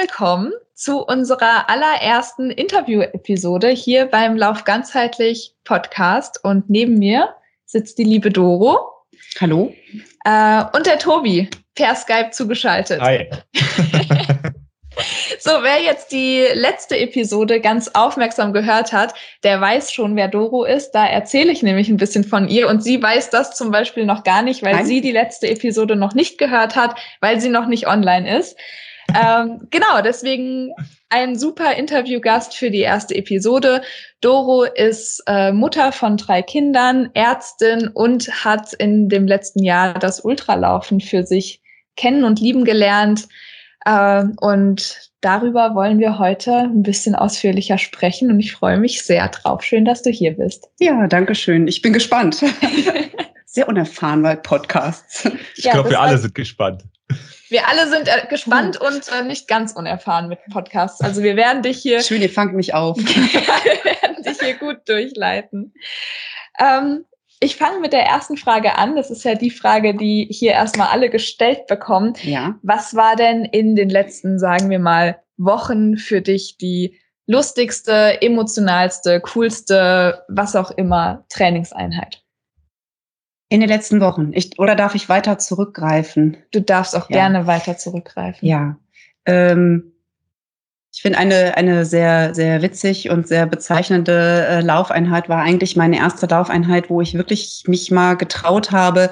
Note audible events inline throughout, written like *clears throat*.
Willkommen zu unserer allerersten Interview-Episode hier beim Lauf ganzheitlich Podcast. Und neben mir sitzt die liebe Doro. Hallo. Äh, und der Tobi, per Skype zugeschaltet. Hi. *laughs* So, wer jetzt die letzte Episode ganz aufmerksam gehört hat, der weiß schon, wer Doro ist. Da erzähle ich nämlich ein bisschen von ihr und sie weiß das zum Beispiel noch gar nicht, weil Nein. sie die letzte Episode noch nicht gehört hat, weil sie noch nicht online ist. Ähm, genau, deswegen ein super Interviewgast für die erste Episode. Doro ist äh, Mutter von drei Kindern, Ärztin und hat in dem letzten Jahr das Ultralaufen für sich kennen und lieben gelernt. Äh, und darüber wollen wir heute ein bisschen ausführlicher sprechen und ich freue mich sehr drauf. Schön, dass du hier bist. Ja, danke schön. Ich bin gespannt. *laughs* Sehr unerfahren bei Podcasts. Ich ja, glaube, wir alle sind gespannt. Wir alle sind äh, gespannt hm. und äh, nicht ganz unerfahren mit Podcasts. Also wir werden dich hier. Schön, ihr fangt mich auf. *laughs* wir werden dich hier gut durchleiten. Ähm, ich fange mit der ersten Frage an. Das ist ja die Frage, die hier erstmal alle gestellt bekommen. Ja. Was war denn in den letzten, sagen wir mal, Wochen für dich die lustigste, emotionalste, coolste, was auch immer Trainingseinheit? In den letzten Wochen. Ich, oder darf ich weiter zurückgreifen? Du darfst auch ja. gerne weiter zurückgreifen. Ja. Ähm, ich finde eine, eine sehr, sehr witzig und sehr bezeichnende äh, Laufeinheit war eigentlich meine erste Laufeinheit, wo ich wirklich mich mal getraut habe,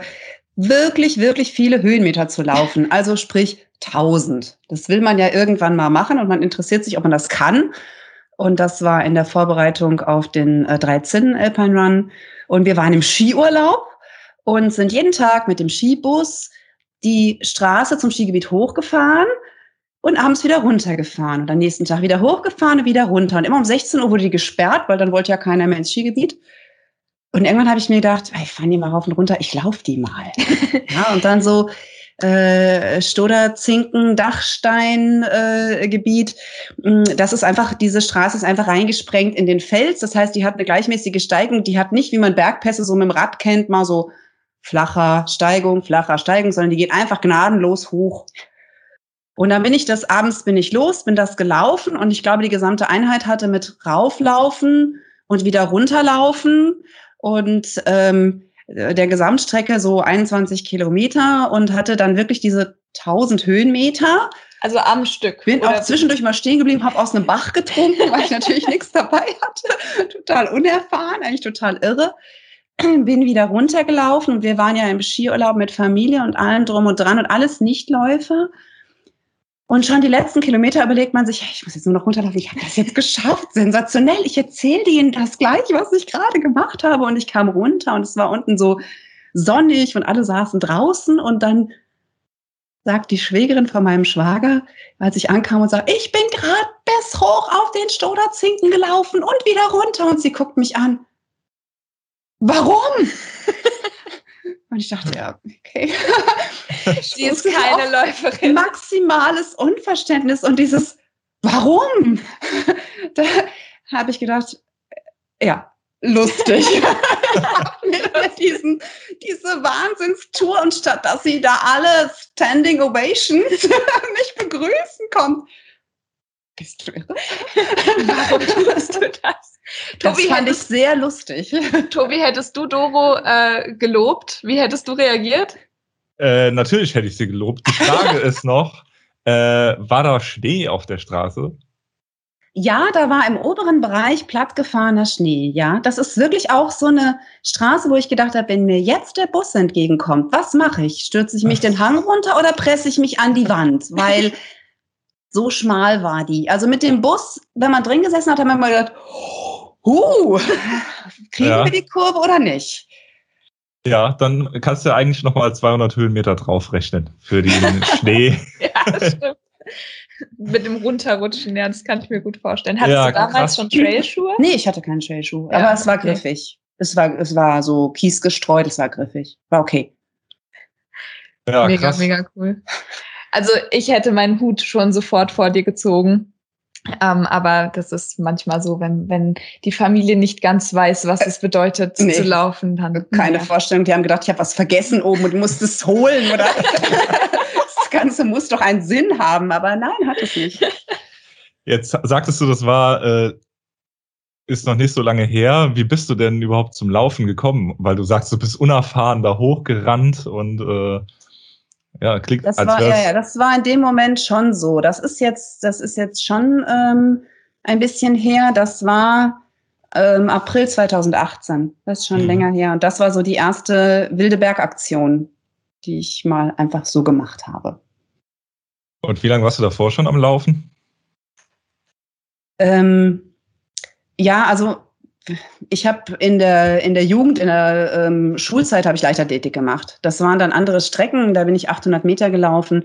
wirklich, wirklich viele Höhenmeter zu laufen. *laughs* Also sprich 1000. Das will man ja irgendwann mal machen und man interessiert sich, ob man das kann. Und das war in der Vorbereitung auf den äh, 13 Alpine Run. Und wir waren im Skiurlaub und sind jeden Tag mit dem Skibus die Straße zum Skigebiet hochgefahren und abends wieder runtergefahren und am nächsten Tag wieder hochgefahren und wieder runter. Und immer um 16 Uhr wurde die gesperrt, weil dann wollte ja keiner mehr ins Skigebiet. Und irgendwann habe ich mir gedacht, ich fahre die mal rauf und runter, ich laufe die mal. *laughs* ja, und dann so äh, Stoder, Zinken, Dachstein äh, Gebiet. Mm, das ist einfach, diese Straße ist einfach reingesprengt in den Fels. Das heißt, die hat eine gleichmäßige Steigung. Die hat nicht, wie man Bergpässe so mit dem Rad kennt, mal so flacher Steigung, flacher Steigung, sondern die geht einfach gnadenlos hoch. Und dann bin ich das abends bin ich los, bin das gelaufen und ich glaube, die gesamte Einheit hatte mit rauflaufen und wieder runterlaufen und ähm, der Gesamtstrecke so 21 Kilometer und hatte dann wirklich diese 1000 Höhenmeter. Also am Stück. Bin auch zwischendurch mal stehen geblieben, habe aus einem Bach getrunken, weil ich natürlich *laughs* nichts dabei hatte. Total unerfahren, eigentlich total irre. *clears throat* Bin wieder runtergelaufen und wir waren ja im Skiurlaub mit Familie und allem drum und dran und alles Nichtläufer. Und schon die letzten Kilometer überlegt man sich, ich muss jetzt nur noch runterlaufen, ich habe das jetzt geschafft, sensationell. Ich erzähle denen das gleich, was ich gerade gemacht habe. Und ich kam runter und es war unten so sonnig und alle saßen draußen. Und dann sagt die Schwägerin von meinem Schwager, als ich ankam und sagt, ich bin gerade bis hoch auf den Stoderzinken gelaufen und wieder runter. Und sie guckt mich an. Warum? *laughs* Und ich dachte, ja, okay. *laughs* Sie ist keine Läuferin. Maximales Unverständnis und dieses Warum? *laughs* da habe ich gedacht, ja, lustig. diesen, diese Wahnsinnstour und statt dass sie da alle Standing Ovations mich begrüßen kommt. Bist du irre? Warum tust du das? Tobi, das fand ich sehr lustig. *laughs* Tobi, hättest du Doro äh, gelobt? Wie hättest du reagiert? Äh, natürlich hätte ich sie gelobt. Die Frage *laughs* ist noch, äh, war da Schnee auf der Straße? Ja, da war im oberen Bereich plattgefahrener Schnee, ja. Das ist wirklich auch so eine Straße, wo ich gedacht habe, wenn mir jetzt der Bus entgegenkommt, was mache ich? Stürze ich mich den Hang *laughs* runter oder presse ich mich an die Wand? Weil so schmal war die. Also mit dem Bus, wenn man drin gesessen hat, hat man mal gedacht, huh, *laughs* kriegen ja. wir die Kurve oder nicht? Ja, dann kannst du eigentlich nochmal 200 Höhenmeter draufrechnen für den *laughs* Schnee. ja, stimmt. Mit dem Runterrutschen, ja, das kann ich mir gut vorstellen. Hattest ja, du damals krass. schon Trailschuhe? Nee, ich hatte keine Trailschuhe, ja, aber es war okay. griffig. Es war, es war so Kies gestreut, es war griffig. War okay. Ja, mega, krass. mega cool. Also ich hätte meinen Hut schon sofort vor dir gezogen. Ähm, aber das ist manchmal so, wenn, wenn die Familie nicht ganz weiß, was es bedeutet nee. zu laufen, dann. Keine ja. Vorstellung. Die haben gedacht, ich habe was vergessen oben und musste es holen, oder? *laughs* das Ganze muss doch einen Sinn haben, aber nein, hat es nicht. Jetzt sagtest du, das war, äh, ist noch nicht so lange her. Wie bist du denn überhaupt zum Laufen gekommen? Weil du sagst, du bist unerfahren da hochgerannt und äh, ja, klingt das als war, ja, ja, das war in dem Moment schon so. Das ist jetzt, das ist jetzt schon ähm, ein bisschen her. Das war ähm, April 2018. Das ist schon mhm. länger her. Und das war so die erste wilde Bergaktion, die ich mal einfach so gemacht habe. Und wie lange warst du davor schon am Laufen? Ähm, ja, also ich habe in der, in der Jugend, in der ähm, Schulzeit habe ich Leichtathletik gemacht. Das waren dann andere Strecken, da bin ich 800 Meter gelaufen.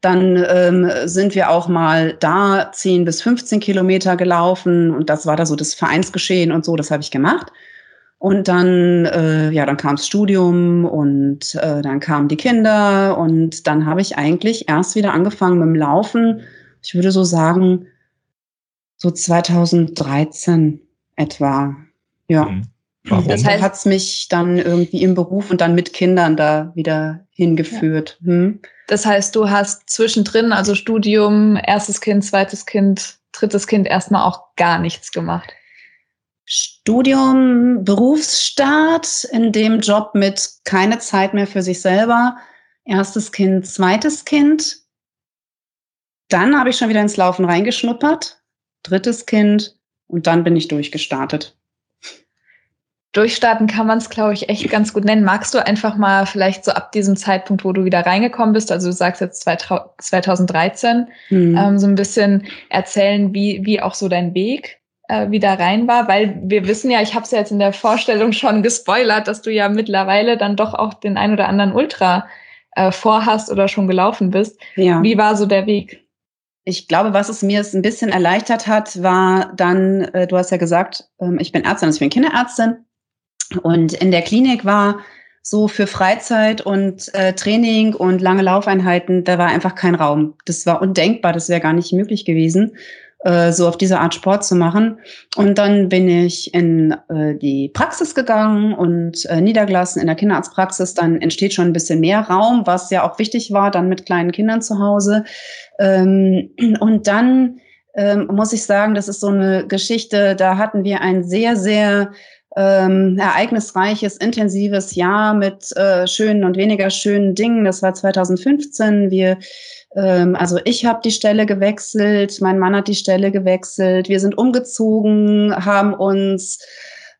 Dann ähm, sind wir auch mal da 10 bis 15 Kilometer gelaufen und das war da so das Vereinsgeschehen und so, das habe ich gemacht. Und dann, äh, ja, dann kam das Studium und äh, dann kamen die Kinder und dann habe ich eigentlich erst wieder angefangen mit dem Laufen. Ich würde so sagen, so 2013 etwa. Ja. Mhm. Warum? Das heißt, hat es mich dann irgendwie im Beruf und dann mit Kindern da wieder hingeführt. Ja. Hm? Das heißt, du hast zwischendrin, also Studium, erstes Kind, zweites Kind, drittes Kind, erstmal auch gar nichts gemacht. Studium, Berufsstart, in dem Job mit keine Zeit mehr für sich selber. Erstes Kind, zweites Kind. Dann habe ich schon wieder ins Laufen reingeschnuppert. Drittes Kind und dann bin ich durchgestartet. Durchstarten kann man es, glaube ich, echt ganz gut nennen. Magst du einfach mal vielleicht so ab diesem Zeitpunkt, wo du wieder reingekommen bist, also du sagst jetzt 2013, mhm. ähm, so ein bisschen erzählen, wie, wie auch so dein Weg äh, wieder rein war? Weil wir wissen ja, ich habe es ja jetzt in der Vorstellung schon gespoilert, dass du ja mittlerweile dann doch auch den ein oder anderen Ultra äh, vorhast oder schon gelaufen bist. Ja. Wie war so der Weg? Ich glaube, was es mir ein bisschen erleichtert hat, war dann, äh, du hast ja gesagt, ähm, ich bin Ärztin, also ich bin Kinderärztin. Und in der Klinik war so für Freizeit und äh, Training und lange Laufeinheiten, da war einfach kein Raum. Das war undenkbar, das wäre gar nicht möglich gewesen, äh, so auf diese Art Sport zu machen. Und dann bin ich in äh, die Praxis gegangen und äh, niedergelassen in der Kinderarztpraxis. Dann entsteht schon ein bisschen mehr Raum, was ja auch wichtig war, dann mit kleinen Kindern zu Hause. Ähm, und dann ähm, muss ich sagen, das ist so eine Geschichte, da hatten wir ein sehr, sehr ähm, ereignisreiches, intensives Jahr mit äh, schönen und weniger schönen Dingen. Das war 2015. Wir, also ich habe die Stelle gewechselt, mein Mann hat die Stelle gewechselt. Wir sind umgezogen, haben uns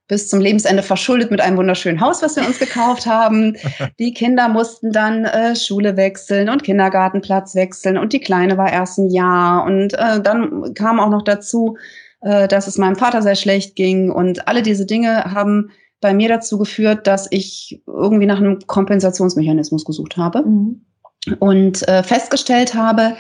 bis zum Lebensende verschuldet mit einem wunderschönen Haus, was wir uns gekauft haben. *laughs* Die Kinder mussten dann äh, Schule wechseln und Kindergartenplatz wechseln und die Kleine war erst ein Jahr. Und äh, dann kam auch noch dazu, äh, dass es meinem Vater sehr schlecht ging. Und alle diese Dinge haben bei mir dazu geführt, dass ich irgendwie nach einem Kompensationsmechanismus gesucht habe mhm. Und äh, festgestellt habe,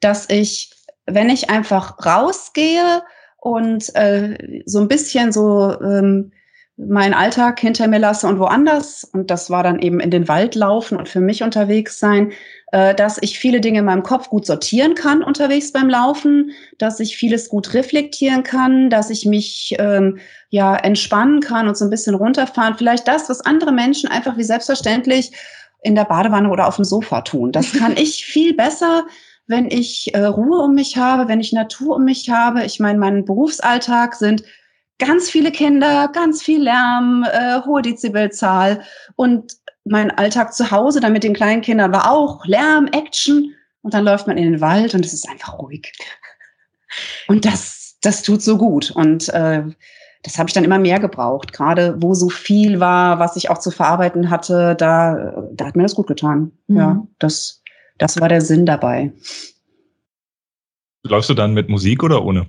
dass ich, wenn ich einfach rausgehe und äh, so ein bisschen so ähm, meinen Alltag hinter mir lasse und woanders, und das war dann eben in den Wald laufen und für mich unterwegs sein, äh, dass ich viele Dinge in meinem Kopf gut sortieren kann unterwegs beim Laufen, dass ich vieles gut reflektieren kann, dass ich mich ähm, ja entspannen kann und so ein bisschen runterfahren. Vielleicht das, was andere Menschen einfach wie selbstverständlich in der Badewanne oder auf dem Sofa tun. Das kann ich *laughs* viel besser, wenn ich äh, Ruhe um mich habe, wenn ich Natur um mich habe. Ich meine, mein Berufsalltag sind ganz viele Kinder, ganz viel Lärm, äh, hohe Dezibelzahl und mein Alltag zu Hause dann mit den kleinen Kindern war auch Lärm, Action und dann läuft man in den Wald und es ist einfach ruhig. Und das, das tut so gut und äh, das habe ich dann immer mehr gebraucht. Gerade wo so viel war, was ich auch zu verarbeiten hatte, da, da hat mir das gut getan. Mhm. Ja, das, das war der Sinn dabei. Läufst du dann mit Musik oder ohne?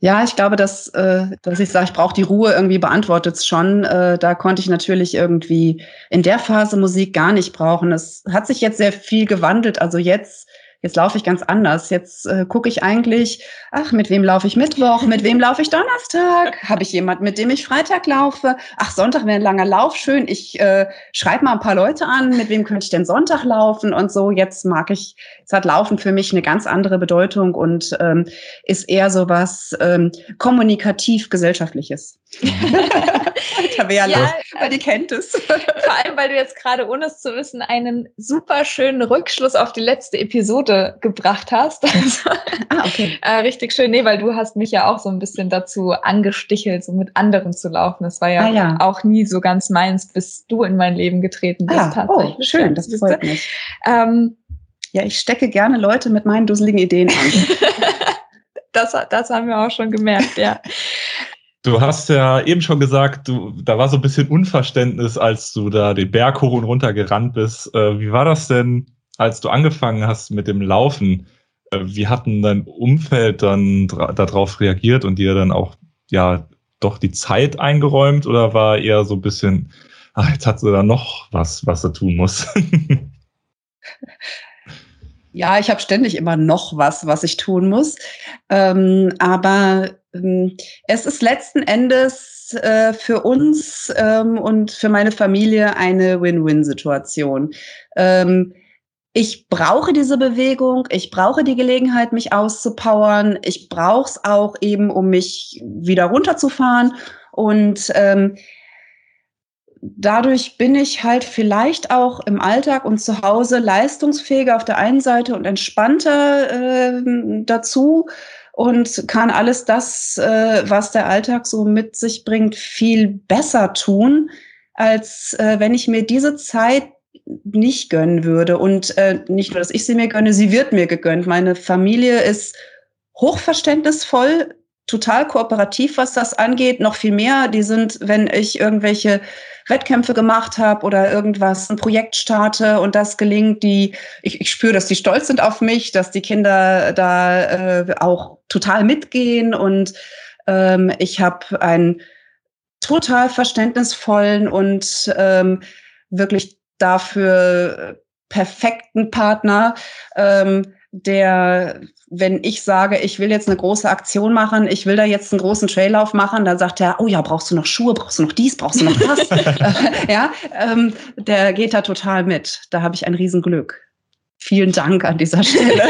Ja, ich glaube, dass, äh, dass ich sage, ich brauche die Ruhe, irgendwie beantwortet es schon. Äh, da konnte ich natürlich irgendwie in der Phase Musik gar nicht brauchen. Es hat sich jetzt sehr viel gewandelt. Also jetzt Jetzt laufe ich ganz anders. Jetzt äh, gucke ich eigentlich, ach, mit wem laufe ich Mittwoch? Mit wem laufe ich Donnerstag? Habe ich jemand, mit dem ich Freitag laufe? Ach, Sonntag wäre ein langer Lauf, schön. Ich äh, schreibe mal ein paar Leute an, mit wem könnte ich denn Sonntag laufen und so. Jetzt mag ich, es hat Laufen für mich eine ganz andere Bedeutung und ähm, ist eher so was ähm, kommunikativ-gesellschaftliches. *laughs* *laughs* Tabea ja, weil die kennt es. *laughs* Vor allem, weil du jetzt gerade, ohne es zu wissen, einen super schönen Rückschluss auf die letzte Episode gebracht hast. Also, ah, okay. Äh, richtig schön. Nee, weil du hast mich ja auch so ein bisschen dazu angestichelt, so mit anderen zu laufen. Das war ja, ah, ja. auch nie so ganz meins, bis du in mein Leben getreten bist. Ah, tatsächlich. Oh, schön, das freut mich. Ähm, ja, ich stecke gerne Leute mit meinen dusseligen Ideen an. *laughs* das, das haben wir auch schon gemerkt, ja. Du hast ja eben schon gesagt, du, da war so ein bisschen Unverständnis, als du da den Berg hoch und runter gerannt bist. Äh, wie war das denn, als du angefangen hast mit dem Laufen? Äh, wie hat denn dein Umfeld dann darauf reagiert und dir dann auch ja doch die Zeit eingeräumt oder war eher so ein bisschen, ach, jetzt hat sie da noch was, was er tun muss? *laughs* Ja, ich habe ständig immer noch was, was ich tun muss. Ähm, aber es ist letzten Endes äh, für uns ähm, und für meine Familie eine Win-Win-Situation. Ähm, ich brauche diese Bewegung, ich brauche die Gelegenheit, mich auszupowern. Ich brauche es auch eben, um mich wieder runterzufahren. Und ähm, dadurch bin ich halt vielleicht auch im Alltag und zu Hause leistungsfähiger auf der einen Seite und entspannter äh, dazu und kann alles das, äh, was der Alltag so mit sich bringt, viel besser tun, als äh, wenn ich mir diese Zeit nicht gönnen würde. Und äh, nicht nur, dass ich sie mir gönne, sie wird mir gegönnt. Meine Familie ist hochverständnisvoll total kooperativ, was das angeht. Noch viel mehr. Die sind, wenn ich irgendwelche Wettkämpfe gemacht habe oder irgendwas, ein Projekt starte und das gelingt, die, ich, ich spüre, dass die stolz sind auf mich, dass die Kinder da äh, auch total mitgehen und ähm, ich habe einen total verständnisvollen und ähm, wirklich dafür perfekten Partner, ähm, der wenn ich sage, ich will jetzt eine große Aktion machen, ich will da jetzt einen großen Traillauf machen, dann sagt er, oh ja, brauchst du noch Schuhe, brauchst du noch dies, brauchst du noch das? *laughs* *laughs* ja, ähm, der geht da total mit. Da habe ich ein Riesenglück. Vielen Dank an dieser Stelle.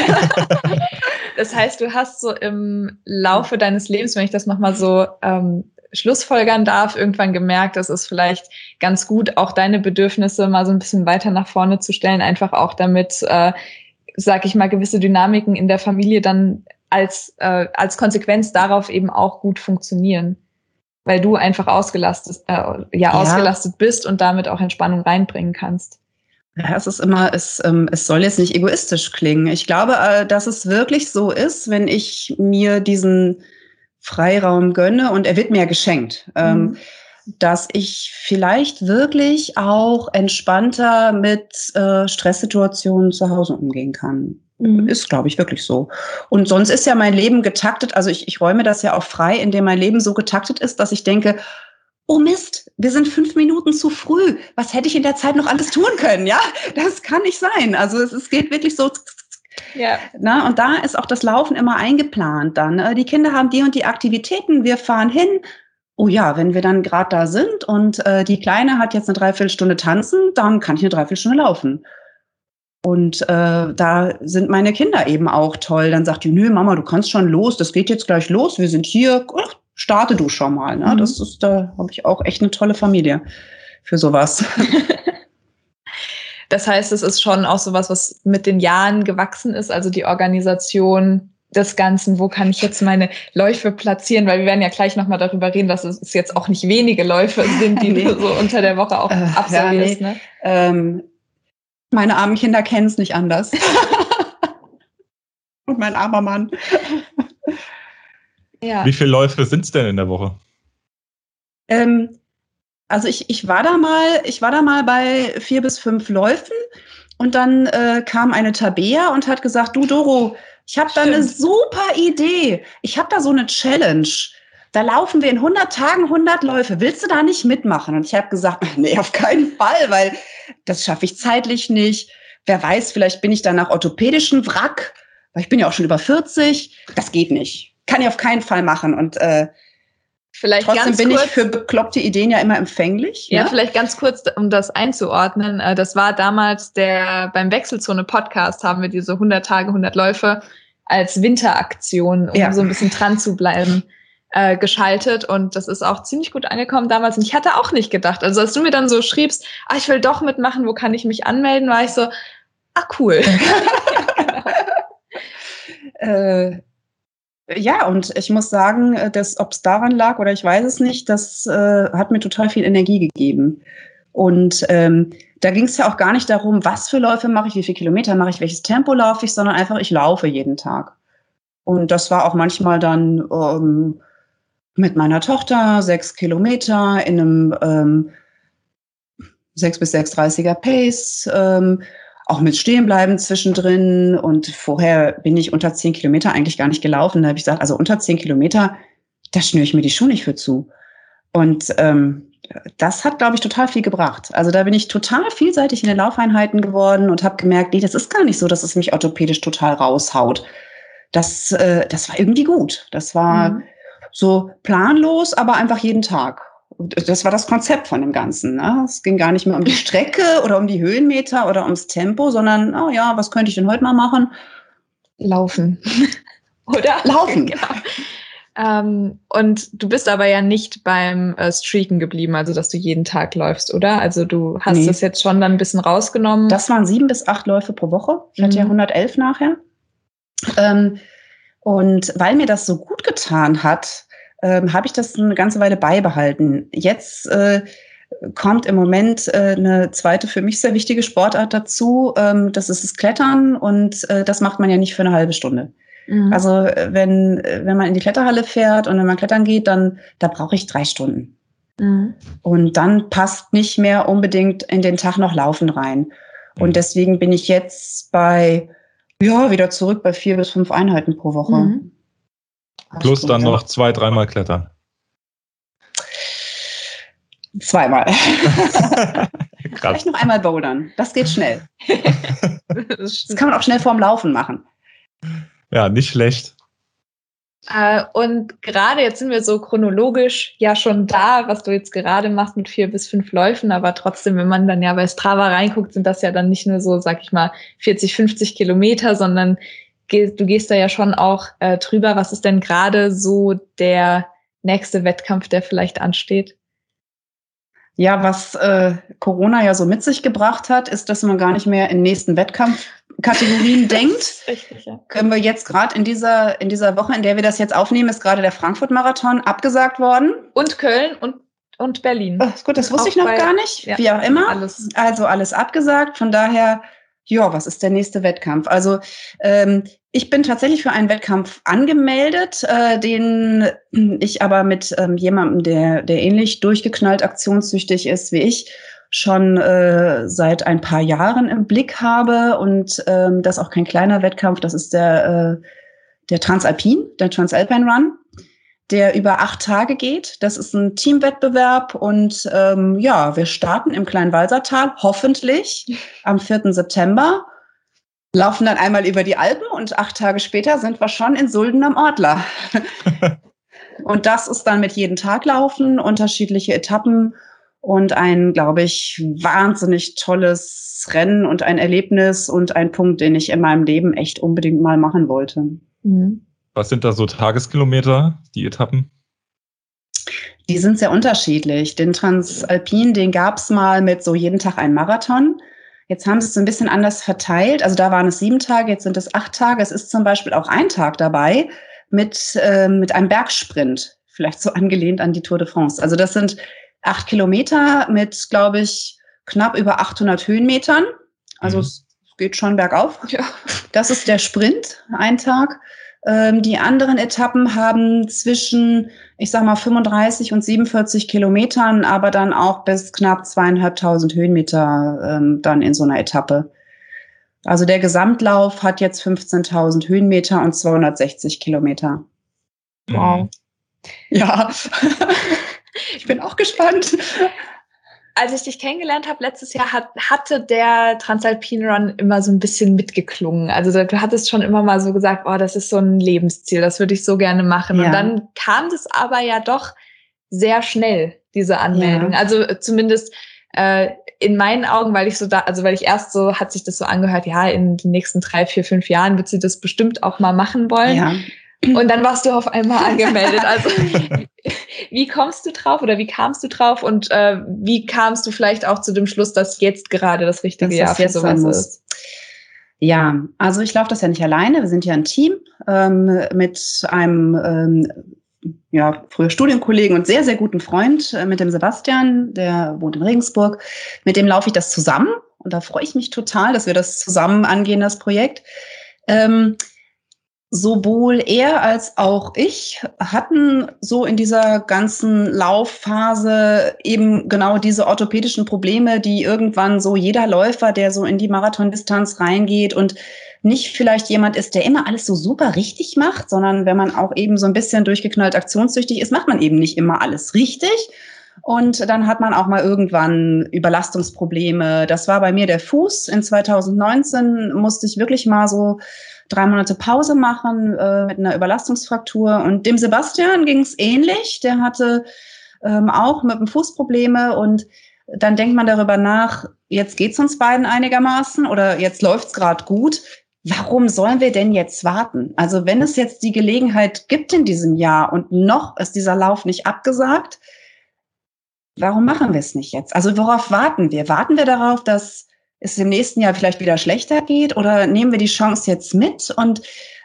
*laughs* das heißt, du hast so im Laufe deines Lebens, wenn ich das nochmal so ähm, schlussfolgern darf, irgendwann gemerkt, dass es vielleicht ganz gut, auch deine Bedürfnisse mal so ein bisschen weiter nach vorne zu stellen, einfach auch damit äh, sag ich mal, gewisse Dynamiken in der Familie dann als, äh, als Konsequenz darauf eben auch gut funktionieren. Weil du einfach ausgelastet, äh, ja, ja, ausgelastet bist und damit auch Entspannung reinbringen kannst. Ja, es ist immer, es, ähm, es soll jetzt nicht egoistisch klingen. Ich glaube, äh, dass es wirklich so ist, wenn ich mir diesen Freiraum gönne und er wird mir geschenkt. Ähm, mhm. Ähm, dass ich vielleicht wirklich auch entspannter mit äh, Stresssituationen zu Hause umgehen kann. Mhm. Ist, glaube ich, wirklich so. Und sonst ist ja mein Leben getaktet, also ich, ich räume das ja auch frei, indem mein Leben so getaktet ist, dass ich denke, oh Mist, wir sind fünf Minuten zu früh. Was hätte ich in der Zeit noch alles tun können? Ja, das kann nicht sein. Also es, es geht wirklich so. Ja. Na, und da ist auch das Laufen immer eingeplant dann. Äh, die Kinder haben die und die Aktivitäten, wir fahren hin, oh ja, wenn wir dann gerade da sind und äh, die Kleine hat jetzt eine Dreiviertelstunde tanzen, dann kann ich eine Dreiviertelstunde laufen. Und äh, da sind meine Kinder eben auch toll. Dann sagt die, nö, Mama, du kannst schon los, das geht jetzt gleich los, wir sind hier, Ach, starte du schon mal. Ne? Mhm. Das ist, da habe ich auch echt eine tolle Familie für sowas. *laughs* das heißt, es ist schon auch sowas, was mit den Jahren gewachsen ist, also die Organisation des Ganzen, wo kann ich jetzt meine Läufe platzieren, weil wir werden ja gleich nochmal darüber reden, dass es jetzt auch nicht wenige Läufe sind, die *laughs* nee. du so unter der Woche auch äh, absolvierst. Ja, nee. ne? ähm, meine armen Kinder kennen es nicht anders. *laughs* Und mein armer Mann. ja. Wie viele Läufe sind es denn in der Woche? Ähm, also ich, ich war da mal, ich war da mal bei vier bis fünf Läufen und dann äh, kam eine Tabea und hat gesagt, du Doro, ich habe da eine super Idee. Ich habe da so eine Challenge. Da laufen wir in 100 Tagen 100 Läufe. Willst du da nicht mitmachen? Und ich habe gesagt, *laughs* nee, auf keinen Fall, weil das schaffe ich zeitlich nicht. Wer weiß, vielleicht bin ich dann nach orthopädischen Wrack, weil ich bin ja auch schon über 40. Das geht nicht. Kann ich auf keinen Fall machen. Und äh, Vielleicht Trotzdem bin kurz, ich für bekloppte Ideen ja immer empfänglich. Ja, ja, vielleicht ganz kurz, um das einzuordnen. Äh, das war damals der, beim Wechselzone Podcast haben wir diese 100 Tage, 100 Läufe als Winteraktion, um ja. so ein bisschen dran zu bleiben. äh, geschaltet und das ist auch ziemlich gut angekommen damals. Und ich hatte auch nicht gedacht. Also als du mir dann so schriebst, ah, ich will doch mitmachen, wo kann ich mich anmelden, war ich so, ah, cool. *laughs* äh, ja, und ich muss sagen, äh, ob es daran lag oder ich weiß es nicht, das äh, hat mir total viel Energie gegeben. Und ähm, da ging es ja auch gar nicht darum, was für Läufe mache ich, wie viele Kilometer mache ich, welches Tempo laufe ich, sondern einfach, ich laufe jeden Tag. Und das war auch manchmal dann ähm, mit meiner Tochter sechs Kilometer in einem ähm, 6 bis 6,30er Pace, ähm, auch mit Stehenbleiben zwischendrin. Und vorher bin ich unter zehn Kilometer eigentlich gar nicht gelaufen. Da habe ich gesagt, also unter zehn Kilometer, da schnüre ich mir die Schuhe nicht für zu. Und ähm, das hat, glaube ich, total viel gebracht. Also da bin ich total vielseitig in den Laufeinheiten geworden und habe gemerkt, nee, das ist gar nicht so, dass es mich orthopädisch total raushaut. Das, äh, das war irgendwie gut. Das war mhm. so planlos, aber einfach jeden Tag. Das war das Konzept von dem Ganzen. Ne? Es ging gar nicht mehr um die *laughs* Strecke oder um die Höhenmeter oder ums Tempo, sondern, oh ja, was könnte ich denn heute mal machen? Laufen. *laughs* oder? Laufen. *laughs* Genau. Ähm, und du bist aber ja nicht beim äh, Streaken geblieben, also dass du jeden Tag läufst, oder? Also du hast nee. das jetzt schon dann ein bisschen rausgenommen. Das waren sieben bis acht Läufe pro Woche. Ich hatte mhm. ja 111 nachher. Ähm, und weil mir das so gut getan hat, ähm, habe ich das eine ganze Weile beibehalten. Jetzt äh, kommt im Moment äh, eine zweite für mich sehr wichtige Sportart dazu. Ähm, das ist das Klettern und äh, das macht man ja nicht für eine halbe Stunde. Mhm. Also äh, wenn, äh, wenn man in die Kletterhalle fährt und wenn man klettern geht, dann da brauche ich drei Stunden. Mhm. Und dann passt nicht mehr unbedingt in den Tag noch Laufen rein. Und mhm. deswegen bin ich jetzt bei, ja, wieder zurück bei vier bis fünf Einheiten pro Woche. Mhm. Plus dann noch zwei, dreimal klettern. Zweimal. *laughs* Vielleicht noch einmal bouldern. Das geht schnell. *laughs* das kann man auch schnell vorm Laufen machen. Ja, nicht schlecht. Äh, und gerade jetzt sind wir so chronologisch ja schon da, was du jetzt gerade machst mit vier bis fünf Läufen, aber trotzdem, wenn man dann ja bei Strava reinguckt, sind das ja dann nicht nur so, sag ich mal, 40, 50 Kilometer, sondern du gehst da ja schon auch äh, drüber. Was ist denn gerade so der nächste Wettkampf, der vielleicht ansteht? Ja, was äh, Corona ja so mit sich gebracht hat, ist, dass man gar nicht mehr in nächsten Wettkampfkategorien *laughs* denkt. Richtig, ja. Können wir jetzt gerade in dieser, in dieser Woche, in der wir das jetzt aufnehmen, ist gerade der Frankfurt-Marathon abgesagt worden. Und Köln und, und Berlin. Oh, gut, das wusste auch ich noch bei, gar nicht. Ja, Wie auch immer. Alles. Also alles abgesagt. Von daher ja, was ist der nächste Wettkampf? Also ähm, ich bin tatsächlich für einen Wettkampf angemeldet, äh, den ich aber mit ähm, jemandem, der, der ähnlich durchgeknallt aktionssüchtig ist wie ich, schon äh, seit ein paar Jahren im Blick habe. Und ähm, das ist auch kein kleiner Wettkampf, das ist der, äh, der Transalpin, der Transalpine Run der über acht Tage geht. Das ist ein Teamwettbewerb und ähm, ja, wir starten im kleinen Walsertal, hoffentlich am 4. September, laufen dann einmal über die Alpen und acht Tage später sind wir schon in Sulden am Ortler. *laughs* und das ist dann mit jedem Tag laufen, unterschiedliche Etappen und ein, glaube ich, wahnsinnig tolles Rennen und ein Erlebnis und ein Punkt, den ich in meinem Leben echt unbedingt mal machen wollte. Mhm. Was sind da so Tageskilometer, die Etappen? Die sind sehr unterschiedlich. Den Transalpin, den gab es mal mit so jeden Tag ein Marathon. Jetzt haben sie es ein bisschen anders verteilt. Also da waren es sieben Tage, jetzt sind es acht Tage. Es ist zum Beispiel auch ein Tag dabei mit, äh, mit einem Bergsprint, vielleicht so *laughs* angelehnt an die Tour de France. Also das sind acht Kilometer mit, glaube ich, knapp über 800 Höhenmetern. Also mhm. es geht schon bergauf. Ja. Das ist der Sprint, ein Tag. Ähm, die anderen Etappen haben zwischen, ich sag mal, 35 und 47 Kilometern, aber dann auch bis knapp zweieinhalbtausend Höhenmeter ähm, dann in so einer Etappe. Also der Gesamtlauf hat jetzt 15.000 Höhenmeter und 260 Kilometer. Wow. Ja, *laughs* ich bin auch gespannt als ich dich kennengelernt habe letztes Jahr, hat, hatte der Transalpine Run immer so ein bisschen mitgeklungen. Also du hattest schon immer mal so gesagt, oh, das ist so ein Lebensziel, das würde ich so gerne machen. Ja. Und dann kam das aber ja doch sehr schnell, diese Anmeldung. Ja. Also äh, zumindest äh, in meinen Augen, weil ich so da, also weil ich erst so, hat sich das so angehört, ja, in den nächsten drei, vier, fünf Jahren wird sie das bestimmt auch mal machen wollen. Ja. Und dann warst du auf einmal angemeldet. *laughs* Also wie kommst du drauf oder wie kamst du drauf und äh, wie kamst du vielleicht auch zu dem Schluss, dass jetzt gerade das richtige das Jahr für sowas ist? Ja, also ich laufe das ja nicht alleine. Wir sind ja ein Team ähm, mit einem ähm, ja, früher Studienkollegen und sehr, sehr guten Freund äh, mit dem Sebastian, der wohnt in Regensburg. Mit dem laufe ich das zusammen und da freue ich mich total, dass wir das zusammen angehen, das Projekt. Ähm, sowohl er als auch ich hatten so in dieser ganzen Laufphase eben genau diese orthopädischen Probleme, die irgendwann so jeder Läufer, der so in die Marathondistanz reingeht und nicht vielleicht jemand ist, der immer alles so super richtig macht, sondern wenn man auch eben so ein bisschen durchgeknallt aktionssüchtig ist, macht man eben nicht immer alles richtig. Und dann hat man auch mal irgendwann Überlastungsprobleme. Das war bei mir der Fuß. In 2019 musste ich wirklich mal so drei Monate Pause machen äh, mit einer Überlastungsfraktur. Und dem Sebastian ging es ähnlich. Der hatte ähm, auch mit dem Fuß Probleme und dann denkt man darüber nach, jetzt geht's uns beiden einigermaßen oder jetzt läuft's gerade gut. Warum sollen wir denn jetzt warten? Also wenn es jetzt die Gelegenheit gibt in diesem Jahr und noch ist dieser Lauf nicht abgesagt, warum machen wir es nicht jetzt? Also worauf warten wir? Warten wir darauf, dass es im nächsten Jahr vielleicht wieder schlechter geht oder nehmen wir die Chance jetzt mit? Und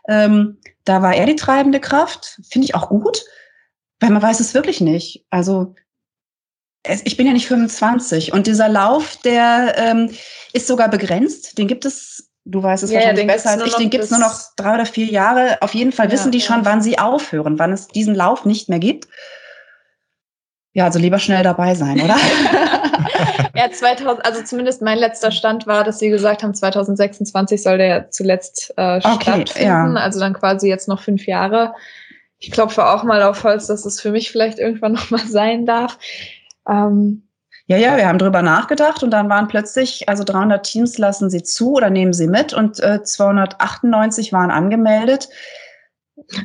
ähm, da war er die treibende Kraft, finde ich auch gut, weil man weiß es wirklich nicht. Also es, ich bin ja nicht 25 und dieser Lauf, der ähm, ist sogar begrenzt. Den gibt es, du weißt es ja, wahrscheinlich ja, besser als ich, den gibt es nur noch drei oder vier Jahre. Auf jeden Fall ja, wissen die schon, wann sie aufhören, wann es diesen Lauf nicht mehr gibt. Ja, also lieber schnell dabei sein, oder? *laughs* ja, 2000, also zumindest mein letzter Stand war, dass Sie gesagt haben, 2026 soll der zuletzt äh, okay, stattfinden. Ja. Also dann quasi jetzt noch fünf Jahre. Ich klopfe auch mal auf Holz, dass es für mich vielleicht irgendwann *laughs* noch mal sein darf. Ähm, ja, ja, wir haben drüber nachgedacht und dann waren plötzlich, also 300 Teams lassen sie zu oder nehmen sie mit und äh, 298 waren angemeldet. *laughs*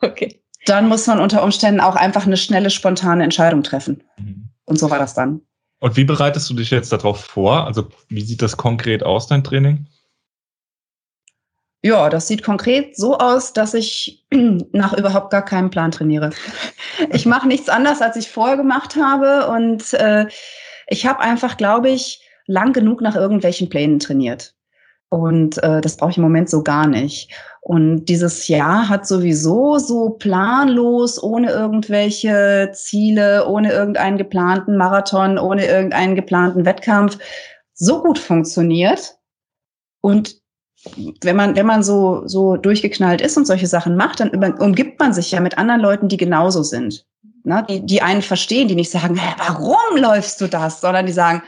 Okay dann muss man unter Umständen auch einfach eine schnelle, spontane Entscheidung treffen. Mhm. Und so war das dann. Und wie bereitest du dich jetzt darauf vor? Also wie sieht das konkret aus, dein Training? Ja, das sieht konkret so aus, dass ich *clears throat* nach überhaupt gar keinem Plan trainiere. *laughs* Ich mache nichts anderes, als ich vorher gemacht habe. Und äh, ich habe einfach, glaube ich, lang genug nach irgendwelchen Plänen trainiert. Und äh, das brauche ich im Moment so gar nicht. Und dieses Jahr hat sowieso so planlos, ohne irgendwelche Ziele, ohne irgendeinen geplanten Marathon, ohne irgendeinen geplanten Wettkampf so gut funktioniert. Und wenn man, wenn man so, so durchgeknallt ist und solche Sachen macht, dann umgibt man sich ja mit anderen Leuten, die genauso sind. Ne? Die, die einen verstehen, die nicht sagen, hey, warum läufst du das? Sondern die sagen,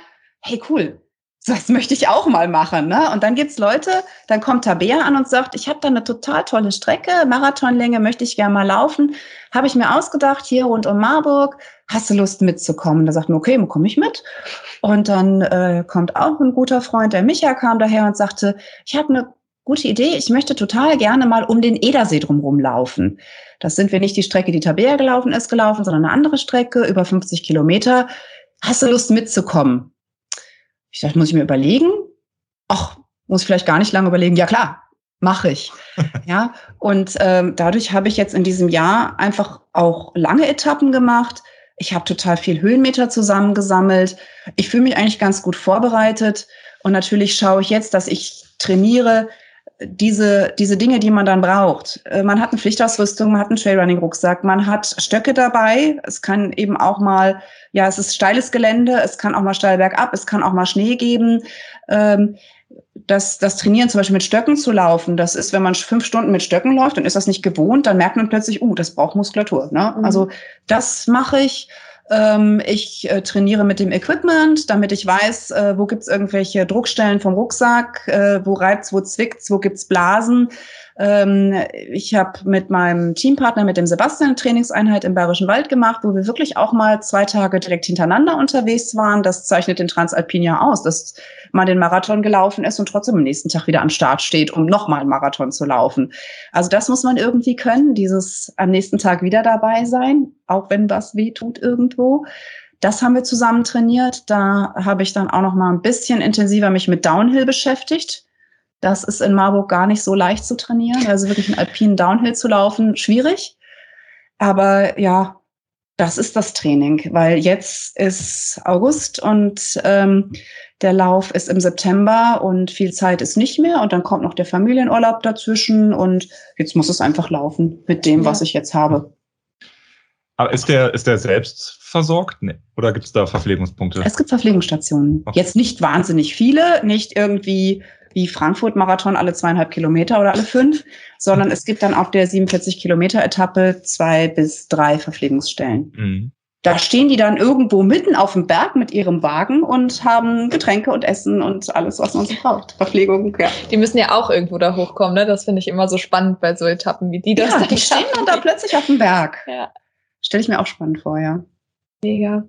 hey, cool, das möchte ich auch mal machen. Ne? Und dann gibt's Leute, dann kommt Tabea an und sagt, ich habe da eine total tolle Strecke, Marathonlänge möchte ich gerne mal laufen. Habe ich mir ausgedacht, hier rund um Marburg, hast du Lust mitzukommen? Da sagt man, okay, komme ich mit. Und dann äh, kommt auch ein guter Freund, der Micha kam daher und sagte, ich habe eine gute Idee, ich möchte total gerne mal um den Edersee drumherum laufen. Das sind wir nicht die Strecke, die Tabea gelaufen ist, gelaufen, sondern eine andere Strecke, über 50 Kilometer. Hast du Lust mitzukommen? Ich dachte, muss ich mir überlegen? Ach, muss ich vielleicht gar nicht lange überlegen. Ja klar, mache ich. *laughs* ja, und ähm, dadurch habe ich jetzt in diesem Jahr einfach auch lange Etappen gemacht. Ich habe total viel Höhenmeter zusammengesammelt. Ich fühle mich eigentlich ganz gut vorbereitet. Und natürlich schaue ich jetzt, dass ich trainiere, diese, diese Dinge, die man dann braucht. Äh, man hat eine Pflichtausrüstung, man hat einen Trailrunning-Rucksack, man hat Stöcke dabei. Es kann eben auch mal, ja, es ist steiles Gelände, es kann auch mal steil bergab, es kann auch mal Schnee geben. Ähm, das, das Trainieren zum Beispiel mit Stöcken zu laufen, das ist, wenn man fünf Stunden mit Stöcken läuft und ist das nicht gewohnt, dann merkt man plötzlich, uh, das braucht Muskulatur. Ne? Mhm. Also das mache ich. Ähm, ich äh, trainiere mit dem Equipment, damit ich weiß, äh, wo gibt's irgendwelche Druckstellen vom Rucksack, äh, wo reibt's, wo zwickt's, wo gibt's Blasen. Ähm, ich habe mit meinem Teampartner, mit dem Sebastian, eine Trainingseinheit im Bayerischen Wald gemacht, wo wir wirklich auch mal zwei Tage direkt hintereinander unterwegs waren. Das zeichnet den Transalpin ja aus, dass man den Marathon gelaufen ist und trotzdem am nächsten Tag wieder am Start steht, um nochmal einen Marathon zu laufen. Also das muss man irgendwie können, dieses am nächsten Tag wieder dabei sein, auch wenn was weh tut irgendwo. Das haben wir zusammen trainiert. Da habe ich dann auch noch mal ein bisschen intensiver mich mit Downhill beschäftigt Das ist in Marburg gar nicht so leicht zu trainieren. Also wirklich einen alpinen Downhill zu laufen, schwierig. Aber ja, das ist das Training, weil jetzt ist August und ähm, der Lauf ist im September und viel Zeit ist nicht mehr und dann kommt noch der Familienurlaub dazwischen und jetzt muss es einfach laufen mit dem, ja. was ich jetzt habe. Aber ist der, ist der selbst versorgt? Nee. Oder gibt es da Verpflegungspunkte? Es gibt Verpflegungsstationen. Okay. Jetzt nicht wahnsinnig viele, nicht irgendwie wie Frankfurt-Marathon alle zweieinhalb Kilometer oder alle fünf, sondern es gibt dann auf der 47 Kilometer Etappe zwei bis drei Verpflegungsstellen. Mhm. Da stehen die dann irgendwo mitten auf dem Berg mit ihrem Wagen und haben Getränke und Essen und alles, was man so braucht. Verpflegung, ja. Die müssen ja auch irgendwo da hochkommen, ne? Das finde ich immer so spannend bei so Etappen wie die. Das ja, die stehen dann da plötzlich auf dem Berg. Ja. Stelle ich mir auch spannend vor, ja. Mega.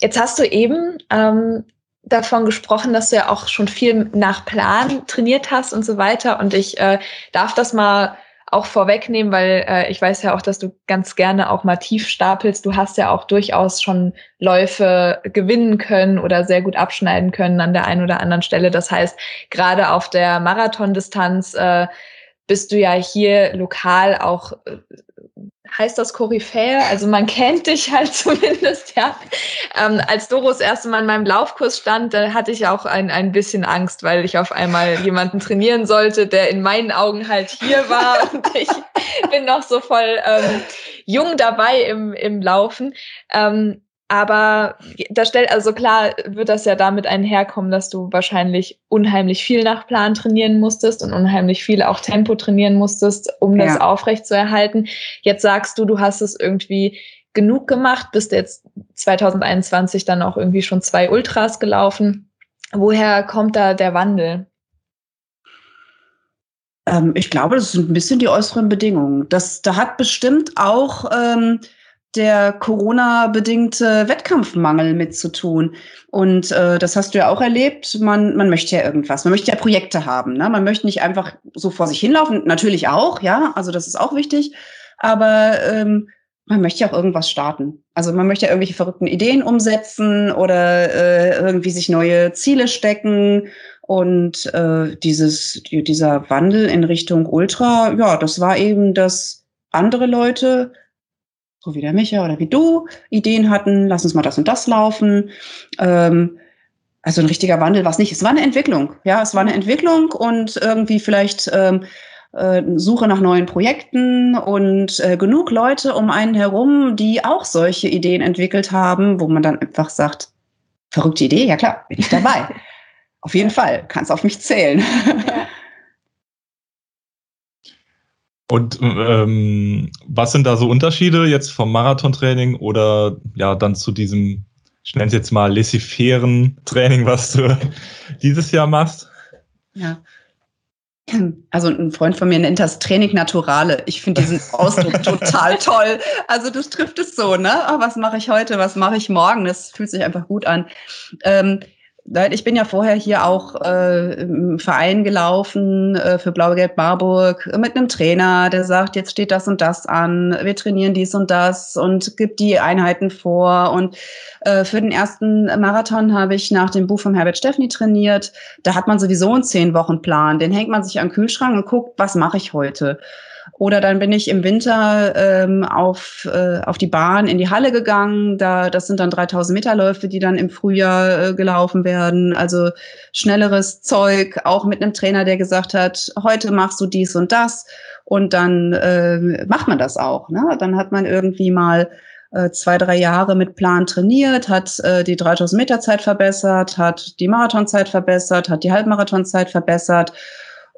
Jetzt hast du eben ähm, davon gesprochen, dass du ja auch schon viel nach Plan trainiert hast und so weiter. Und ich äh, darf das mal auch vorwegnehmen, weil äh, ich weiß ja auch, dass du ganz gerne auch mal tief stapelst. Du hast ja auch durchaus schon Läufe gewinnen können oder sehr gut abschneiden können an der einen oder anderen Stelle. Das heißt, gerade auf der Marathondistanz äh, bist du ja hier lokal auch äh, heißt das Koryphäe? Also man kennt dich halt *laughs* zumindest, ja. Ähm, als Doro das erste Mal in meinem Laufkurs stand, da hatte ich auch ein, ein bisschen Angst, weil ich auf einmal jemanden trainieren sollte, der in meinen Augen halt hier war *laughs* und ich bin noch so voll ähm, jung dabei im, im Laufen. Ähm, aber da stellt, also klar wird das ja damit einherkommen, dass du wahrscheinlich unheimlich viel nach Plan trainieren musstest und unheimlich viel auch Tempo trainieren musstest, um ja. das aufrecht zu erhalten. Jetzt sagst du, du hast es irgendwie genug gemacht, bist jetzt 2021 dann auch irgendwie schon zwei Ultras gelaufen. Woher kommt da der Wandel? Ähm, ich glaube, das sind ein bisschen die äußeren Bedingungen. Das, da hat bestimmt auch ähm, der Corona-bedingte Wettkampfmangel mitzutun. Und äh, das hast du ja auch erlebt. Man, man möchte ja irgendwas. Man möchte ja Projekte haben. Ne? Man möchte nicht einfach so vor sich hinlaufen. Natürlich auch, ja. Also das ist auch wichtig. Aber ähm, man möchte ja auch irgendwas starten. Also man möchte ja irgendwelche verrückten Ideen umsetzen oder äh, irgendwie sich neue Ziele stecken. Und äh, dieses, dieser Wandel in Richtung Ultra, ja, das war eben, dass andere Leute so wie der Micha oder wie du Ideen hatten, lass uns mal das und das laufen. Ähm, also ein richtiger Wandel war es nicht. Es war eine Entwicklung. Ja, es war eine Entwicklung und irgendwie vielleicht ähm, äh, Suche nach neuen Projekten und äh, genug Leute um einen herum, die auch solche Ideen entwickelt haben, wo man dann einfach sagt, verrückte Idee, ja klar, bin ich dabei. *laughs* auf jeden Fall, kannst auf mich zählen. Ja. Und ähm, was sind da so Unterschiede jetzt vom Marathontraining oder ja dann zu diesem, ich nenne es jetzt mal laissez-fairen Training, was du *laughs* dieses Jahr machst? Ja. Also ein Freund von mir nennt das Training Naturale. Ich finde diesen *laughs* Ausdruck total toll. Also das trifft es so, ne? Oh, was mache ich heute, was mache ich morgen? Das fühlt sich einfach gut an. Ähm, ich bin ja vorher hier auch äh, im Verein gelaufen äh, für Blau-Gelb Marburg mit einem Trainer, der sagt, jetzt steht das und das an, wir trainieren dies und das und gibt die Einheiten vor. Und äh, für den ersten Marathon habe ich nach dem Buch von Herbert Steffni trainiert. Da hat man sowieso einen zehn Wochen Plan. Den hängt man sich an den Kühlschrank und guckt, was mache ich heute. Oder dann bin ich im Winter ähm, auf, äh, auf die Bahn in die Halle gegangen. Da, das sind dann 3000 Meter Läufe, die dann im Frühjahr äh, gelaufen werden. Also schnelleres Zeug, auch mit einem Trainer, der gesagt hat, heute machst du dies und das. Und dann äh, macht man das auch. Ne? Dann hat man irgendwie mal äh, zwei, drei Jahre mit Plan trainiert, hat äh, die 3000 Meter Zeit verbessert, hat die Marathonzeit verbessert, hat die Halbmarathonzeit verbessert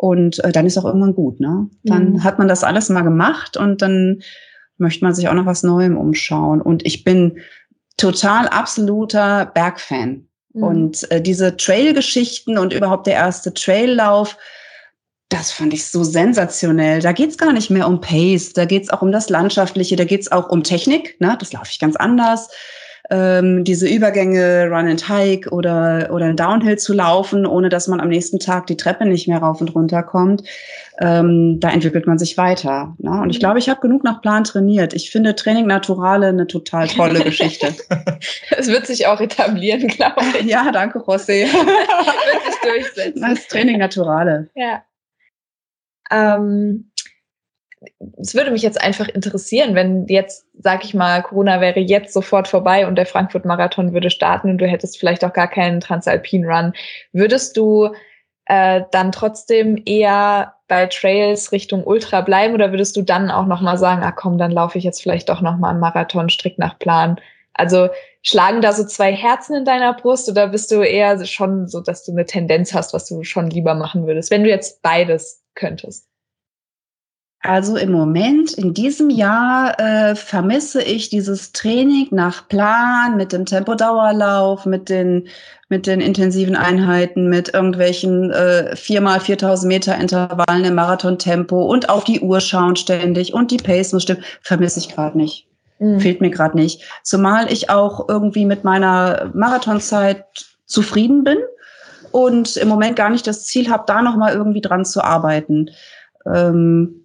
und äh, dann ist auch irgendwann gut, ne? Dann mhm. hat man das alles mal gemacht und dann möchte man sich auch noch was Neuem umschauen. Und ich bin total absoluter Bergfan. Mhm. Und äh, diese Trail-Geschichten und überhaupt der erste Traillauf, das fand ich so sensationell. Da geht's gar nicht mehr um Pace, da geht's auch um das Landschaftliche, da geht's auch um Technik. Ne? Das laufe ich ganz anders. Ähm, diese Übergänge Run and Hike oder, oder Downhill zu laufen, ohne dass man am nächsten Tag die Treppe nicht mehr rauf und runter kommt. Ähm, da entwickelt man sich weiter. Ne? Und ich mhm. glaube, ich habe genug nach Plan trainiert. Ich finde Training Naturale eine total tolle *laughs* Geschichte. Es wird sich auch etablieren, glaube *laughs* ich. Ja, danke, José. *laughs* wird sich durchsetzen. Das Training Naturale. Ja. Ähm, es würde mich jetzt einfach interessieren, wenn jetzt, sag ich mal, Corona wäre jetzt sofort vorbei und der Frankfurt-Marathon würde starten und du hättest vielleicht auch gar keinen Transalpin-Run. Würdest du äh, dann trotzdem eher bei Trails Richtung Ultra bleiben oder würdest du dann auch nochmal sagen, ah komm, dann laufe ich jetzt vielleicht doch nochmal einen Marathon strikt nach Plan? Also schlagen da so zwei Herzen in deiner Brust oder bist du eher schon so, dass du eine Tendenz hast, was du schon lieber machen würdest, wenn du jetzt beides könntest? Also im Moment, in diesem Jahr, äh, vermisse ich dieses Training nach Plan mit dem Tempodauerlauf, mit den, mit den intensiven Einheiten, mit irgendwelchen äh, viermal 4000 Meter Intervallen im Marathontempo und auf die Uhr schauen ständig und die Pace muss stimmen. Vermisse ich gerade nicht. Mhm. Fehlt mir gerade nicht. Zumal ich auch irgendwie mit meiner Marathonzeit zufrieden bin und im Moment gar nicht das Ziel habe, da nochmal irgendwie dran zu arbeiten. Ähm,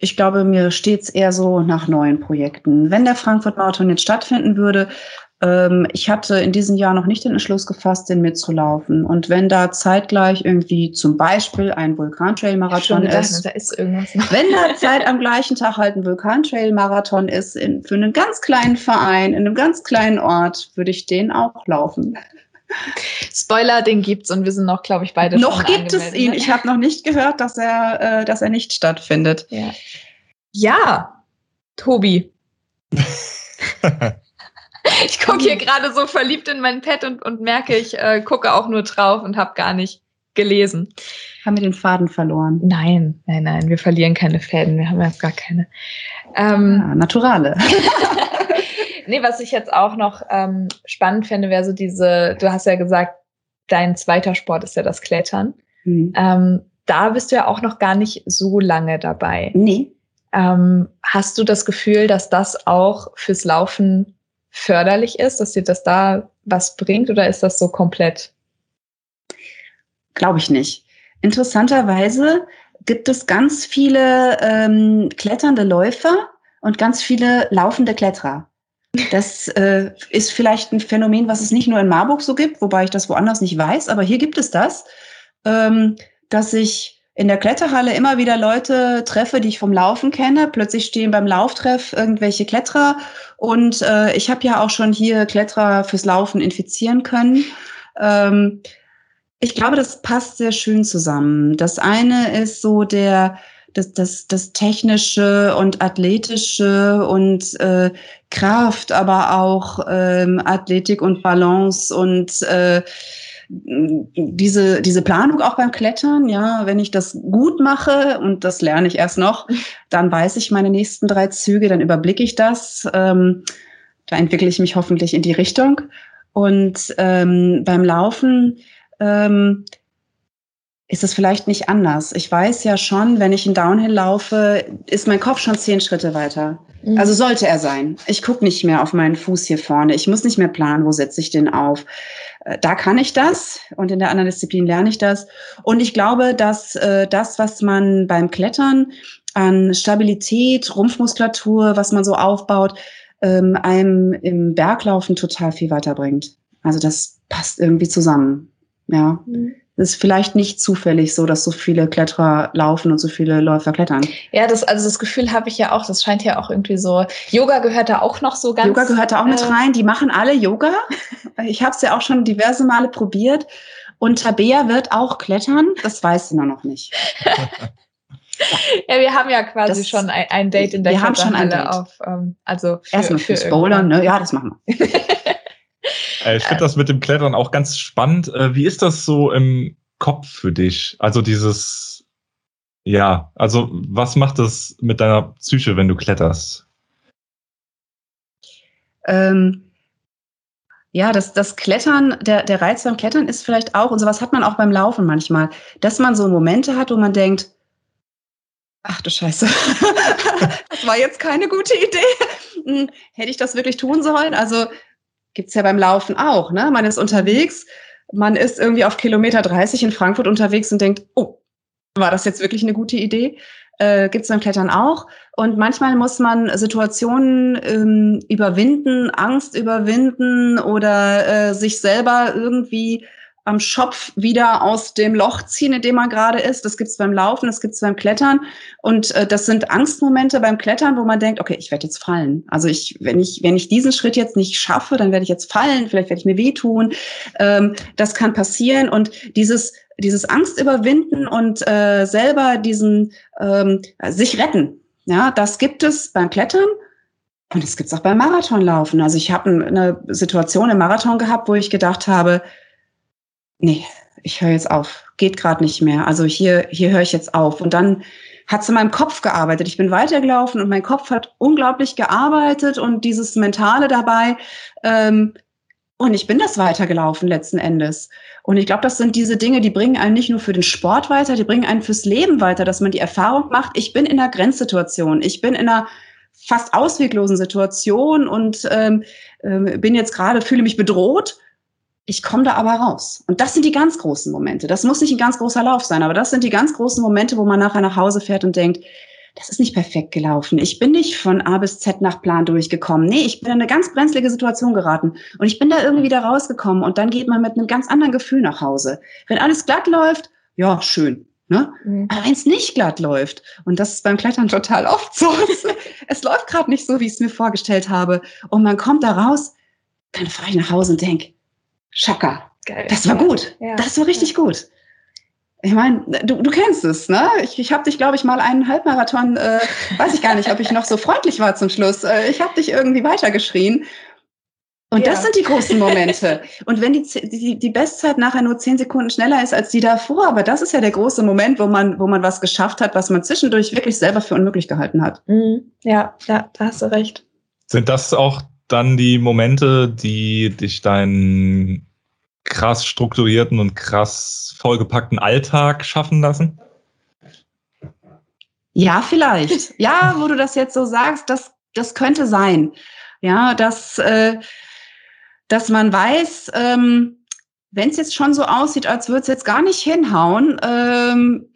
ich glaube, mir steht's eher so nach neuen Projekten. Wenn der Frankfurt Marathon jetzt stattfinden würde, ähm, ich hatte in diesem Jahr noch nicht den Entschluss gefasst, den mitzulaufen. Und wenn da zeitgleich irgendwie zum Beispiel ein Vulkantrail-Marathon ist, da ist wenn da Zeit am gleichen Tag halt ein Vulkantrail-Marathon ist, in, für einen ganz kleinen Verein, in einem ganz kleinen Ort, würde ich den auch laufen. Spoiler, den gibt's und wir sind noch, glaube ich, beide Noch gibt es ihn. Ne? Ich habe noch nicht gehört, dass er, äh, dass er nicht stattfindet. Ja, ja Tobi. *laughs* ich gucke hier gerade so verliebt in mein Pad und, und merke, ich äh, gucke auch nur drauf und habe gar nicht gelesen. Haben wir den Faden verloren? Nein, nein, nein, wir verlieren keine Fäden, wir haben jetzt gar keine. Ähm, ja, Naturale. *laughs* Nee, was ich jetzt auch noch ähm, spannend fände, wäre so diese, du hast ja gesagt, dein zweiter Sport ist ja das Klettern. Mhm. Ähm, da bist du ja auch noch gar nicht so lange dabei. Nee. Ähm, hast du das Gefühl, dass das auch fürs Laufen förderlich ist, dass dir das da was bringt oder ist das so komplett? Glaube ich nicht. Interessanterweise gibt es ganz viele ähm, kletternde Läufer und ganz viele laufende Kletterer. Das äh, ist vielleicht ein Phänomen, was es nicht nur in Marburg so gibt, wobei ich das woanders nicht weiß, aber hier gibt es das, ähm, dass ich in der Kletterhalle immer wieder Leute treffe, die ich vom Laufen kenne. Plötzlich stehen beim Lauftreff irgendwelche Kletterer und äh, ich habe ja auch schon hier Kletterer fürs Laufen infizieren können. Ähm, ich glaube, das passt sehr schön zusammen. Das eine ist so der das, das, das Technische und Athletische und äh, Kraft, aber auch ähm, Athletik und Balance und äh, diese, diese Planung auch beim Klettern, ja, wenn ich das gut mache und das lerne ich erst noch, dann weiß ich meine nächsten drei Züge, dann überblicke ich das. Ähm, da entwickle ich mich hoffentlich in die Richtung. Und ähm, beim Laufen ähm, ist es vielleicht nicht anders. Ich weiß ja schon, wenn ich in Downhill laufe, ist mein Kopf schon zehn Schritte weiter. Mhm. Also sollte er sein. Ich gucke nicht mehr auf meinen Fuß hier vorne. Ich muss nicht mehr planen, wo setze ich den auf. Äh, da kann ich das und in der anderen Disziplin lerne ich das. Und ich glaube, dass äh, das, was man beim Klettern an Stabilität, Rumpfmuskulatur, was man so aufbaut, ähm, einem im Berglaufen total viel weiterbringt. Also das passt irgendwie zusammen. Ja. Mhm ist vielleicht nicht zufällig so, dass so viele Kletterer laufen und so viele Läufer klettern. Ja, das, also das Gefühl habe ich ja auch. Das scheint ja auch irgendwie so. Yoga gehört da auch noch so ganz. Yoga gehört da auch mit äh, rein. Die machen alle Yoga. Ich habe es ja auch schon diverse Male probiert. Und Tabea wird auch klettern. Das weiß sie nur noch nicht. ja, wir haben ja quasi das, schon ein, ein, Date in der Wir haben schon ein Date. Auf, ähm, also für, Erstmal fürs Bouldern, ne? Ja, das machen wir. *laughs* Äh, ich finde das mit dem Klettern auch ganz spannend. Äh, wie ist das so im Kopf für dich? Also dieses, ja, also was macht das mit deiner Psyche, wenn du kletterst? Ähm, ja, das, das Klettern, der, der Reiz beim Klettern ist vielleicht auch, und sowas hat man auch beim Laufen manchmal, dass man so Momente hat, wo man denkt, ach du Scheiße, *laughs* das war jetzt keine gute Idee. Hm, hätte ich das wirklich tun sollen? Also gibt's ja beim Laufen auch. Ne? Man ist unterwegs, man ist irgendwie auf Kilometer 30 in Frankfurt unterwegs und denkt, oh, war das jetzt wirklich eine gute Idee? Äh, Gibt es beim Klettern auch. Und manchmal muss man Situationen ähm, überwinden, Angst überwinden oder äh, sich selber irgendwie am Schopf wieder aus dem Loch ziehen, in dem man gerade ist. Das gibt's beim Laufen, das gibt's beim Klettern. Und äh, das sind Angstmomente beim Klettern, wo man denkt, okay, ich werde jetzt fallen. Also ich, wenn ich, wenn ich diesen Schritt jetzt nicht schaffe, dann werde ich jetzt fallen, vielleicht werde ich mir wehtun. Ähm, das kann passieren. Und dieses, dieses Angst überwinden und äh, selber diesen ähm, sich retten, ja, das gibt es beim Klettern. Und es gibt's auch beim Marathonlaufen. Also ich habe eine Situation im Marathon gehabt, wo ich gedacht habe, nee, ich höre jetzt auf, geht gerade nicht mehr. Also hier, hier höre ich jetzt auf. Und dann hat es in meinem Kopf gearbeitet. Ich bin weitergelaufen und mein Kopf hat unglaublich gearbeitet und dieses Mentale dabei. Ähm, und ich bin das weitergelaufen letzten Endes. Und ich glaube, das sind diese Dinge, die bringen einen nicht nur für den Sport weiter, die bringen einen fürs Leben weiter, dass man die Erfahrung macht, ich bin in einer Grenzsituation, ich bin in einer fast ausweglosen Situation und ähm, äh, bin jetzt gerade, fühle mich bedroht ich komme da aber raus. Und das sind die ganz großen Momente. Das muss nicht ein ganz großer Lauf sein, aber das sind die ganz großen Momente, wo man nachher nach Hause fährt und denkt, das ist nicht perfekt gelaufen. Ich bin nicht von A bis Z nach Plan durchgekommen. Nee, ich bin in eine ganz brenzlige Situation geraten. Und ich bin da irgendwie wieder rausgekommen. Und dann geht man mit einem ganz anderen Gefühl nach Hause. Wenn alles glatt läuft, ja, schön. Ne? Mhm. Aber wenn es nicht glatt läuft, und das ist beim Klettern total oft so, es, es läuft gerade nicht so, wie ich es mir vorgestellt habe, und man kommt da raus, dann fahre ich nach Hause und denke, Schaka. Geil. Das war gut. Ja. Das war richtig ja. gut. Ich meine, du, du kennst es, ne? Ich, ich habe dich, glaube ich, mal einen Halbmarathon, äh, weiß ich gar nicht, ob ich noch so freundlich war zum Schluss. Äh, ich habe dich irgendwie weitergeschrien. Und ja. das sind die großen Momente. *laughs* Und wenn die, die, die Bestzeit nachher nur zehn Sekunden schneller ist als die davor, aber das ist ja der große Moment, wo man, wo man was geschafft hat, was man zwischendurch wirklich selber für unmöglich gehalten hat. Mhm. Ja, ja, da hast du recht. Sind das auch dann die Momente, die dich deinen krass strukturierten und krass vollgepackten Alltag schaffen lassen? Ja, vielleicht. *laughs* ja, wo du das jetzt so sagst, das, das könnte sein. Ja, dass, äh, dass man weiß, ähm, wenn es jetzt schon so aussieht, als würde es jetzt gar nicht hinhauen, ähm,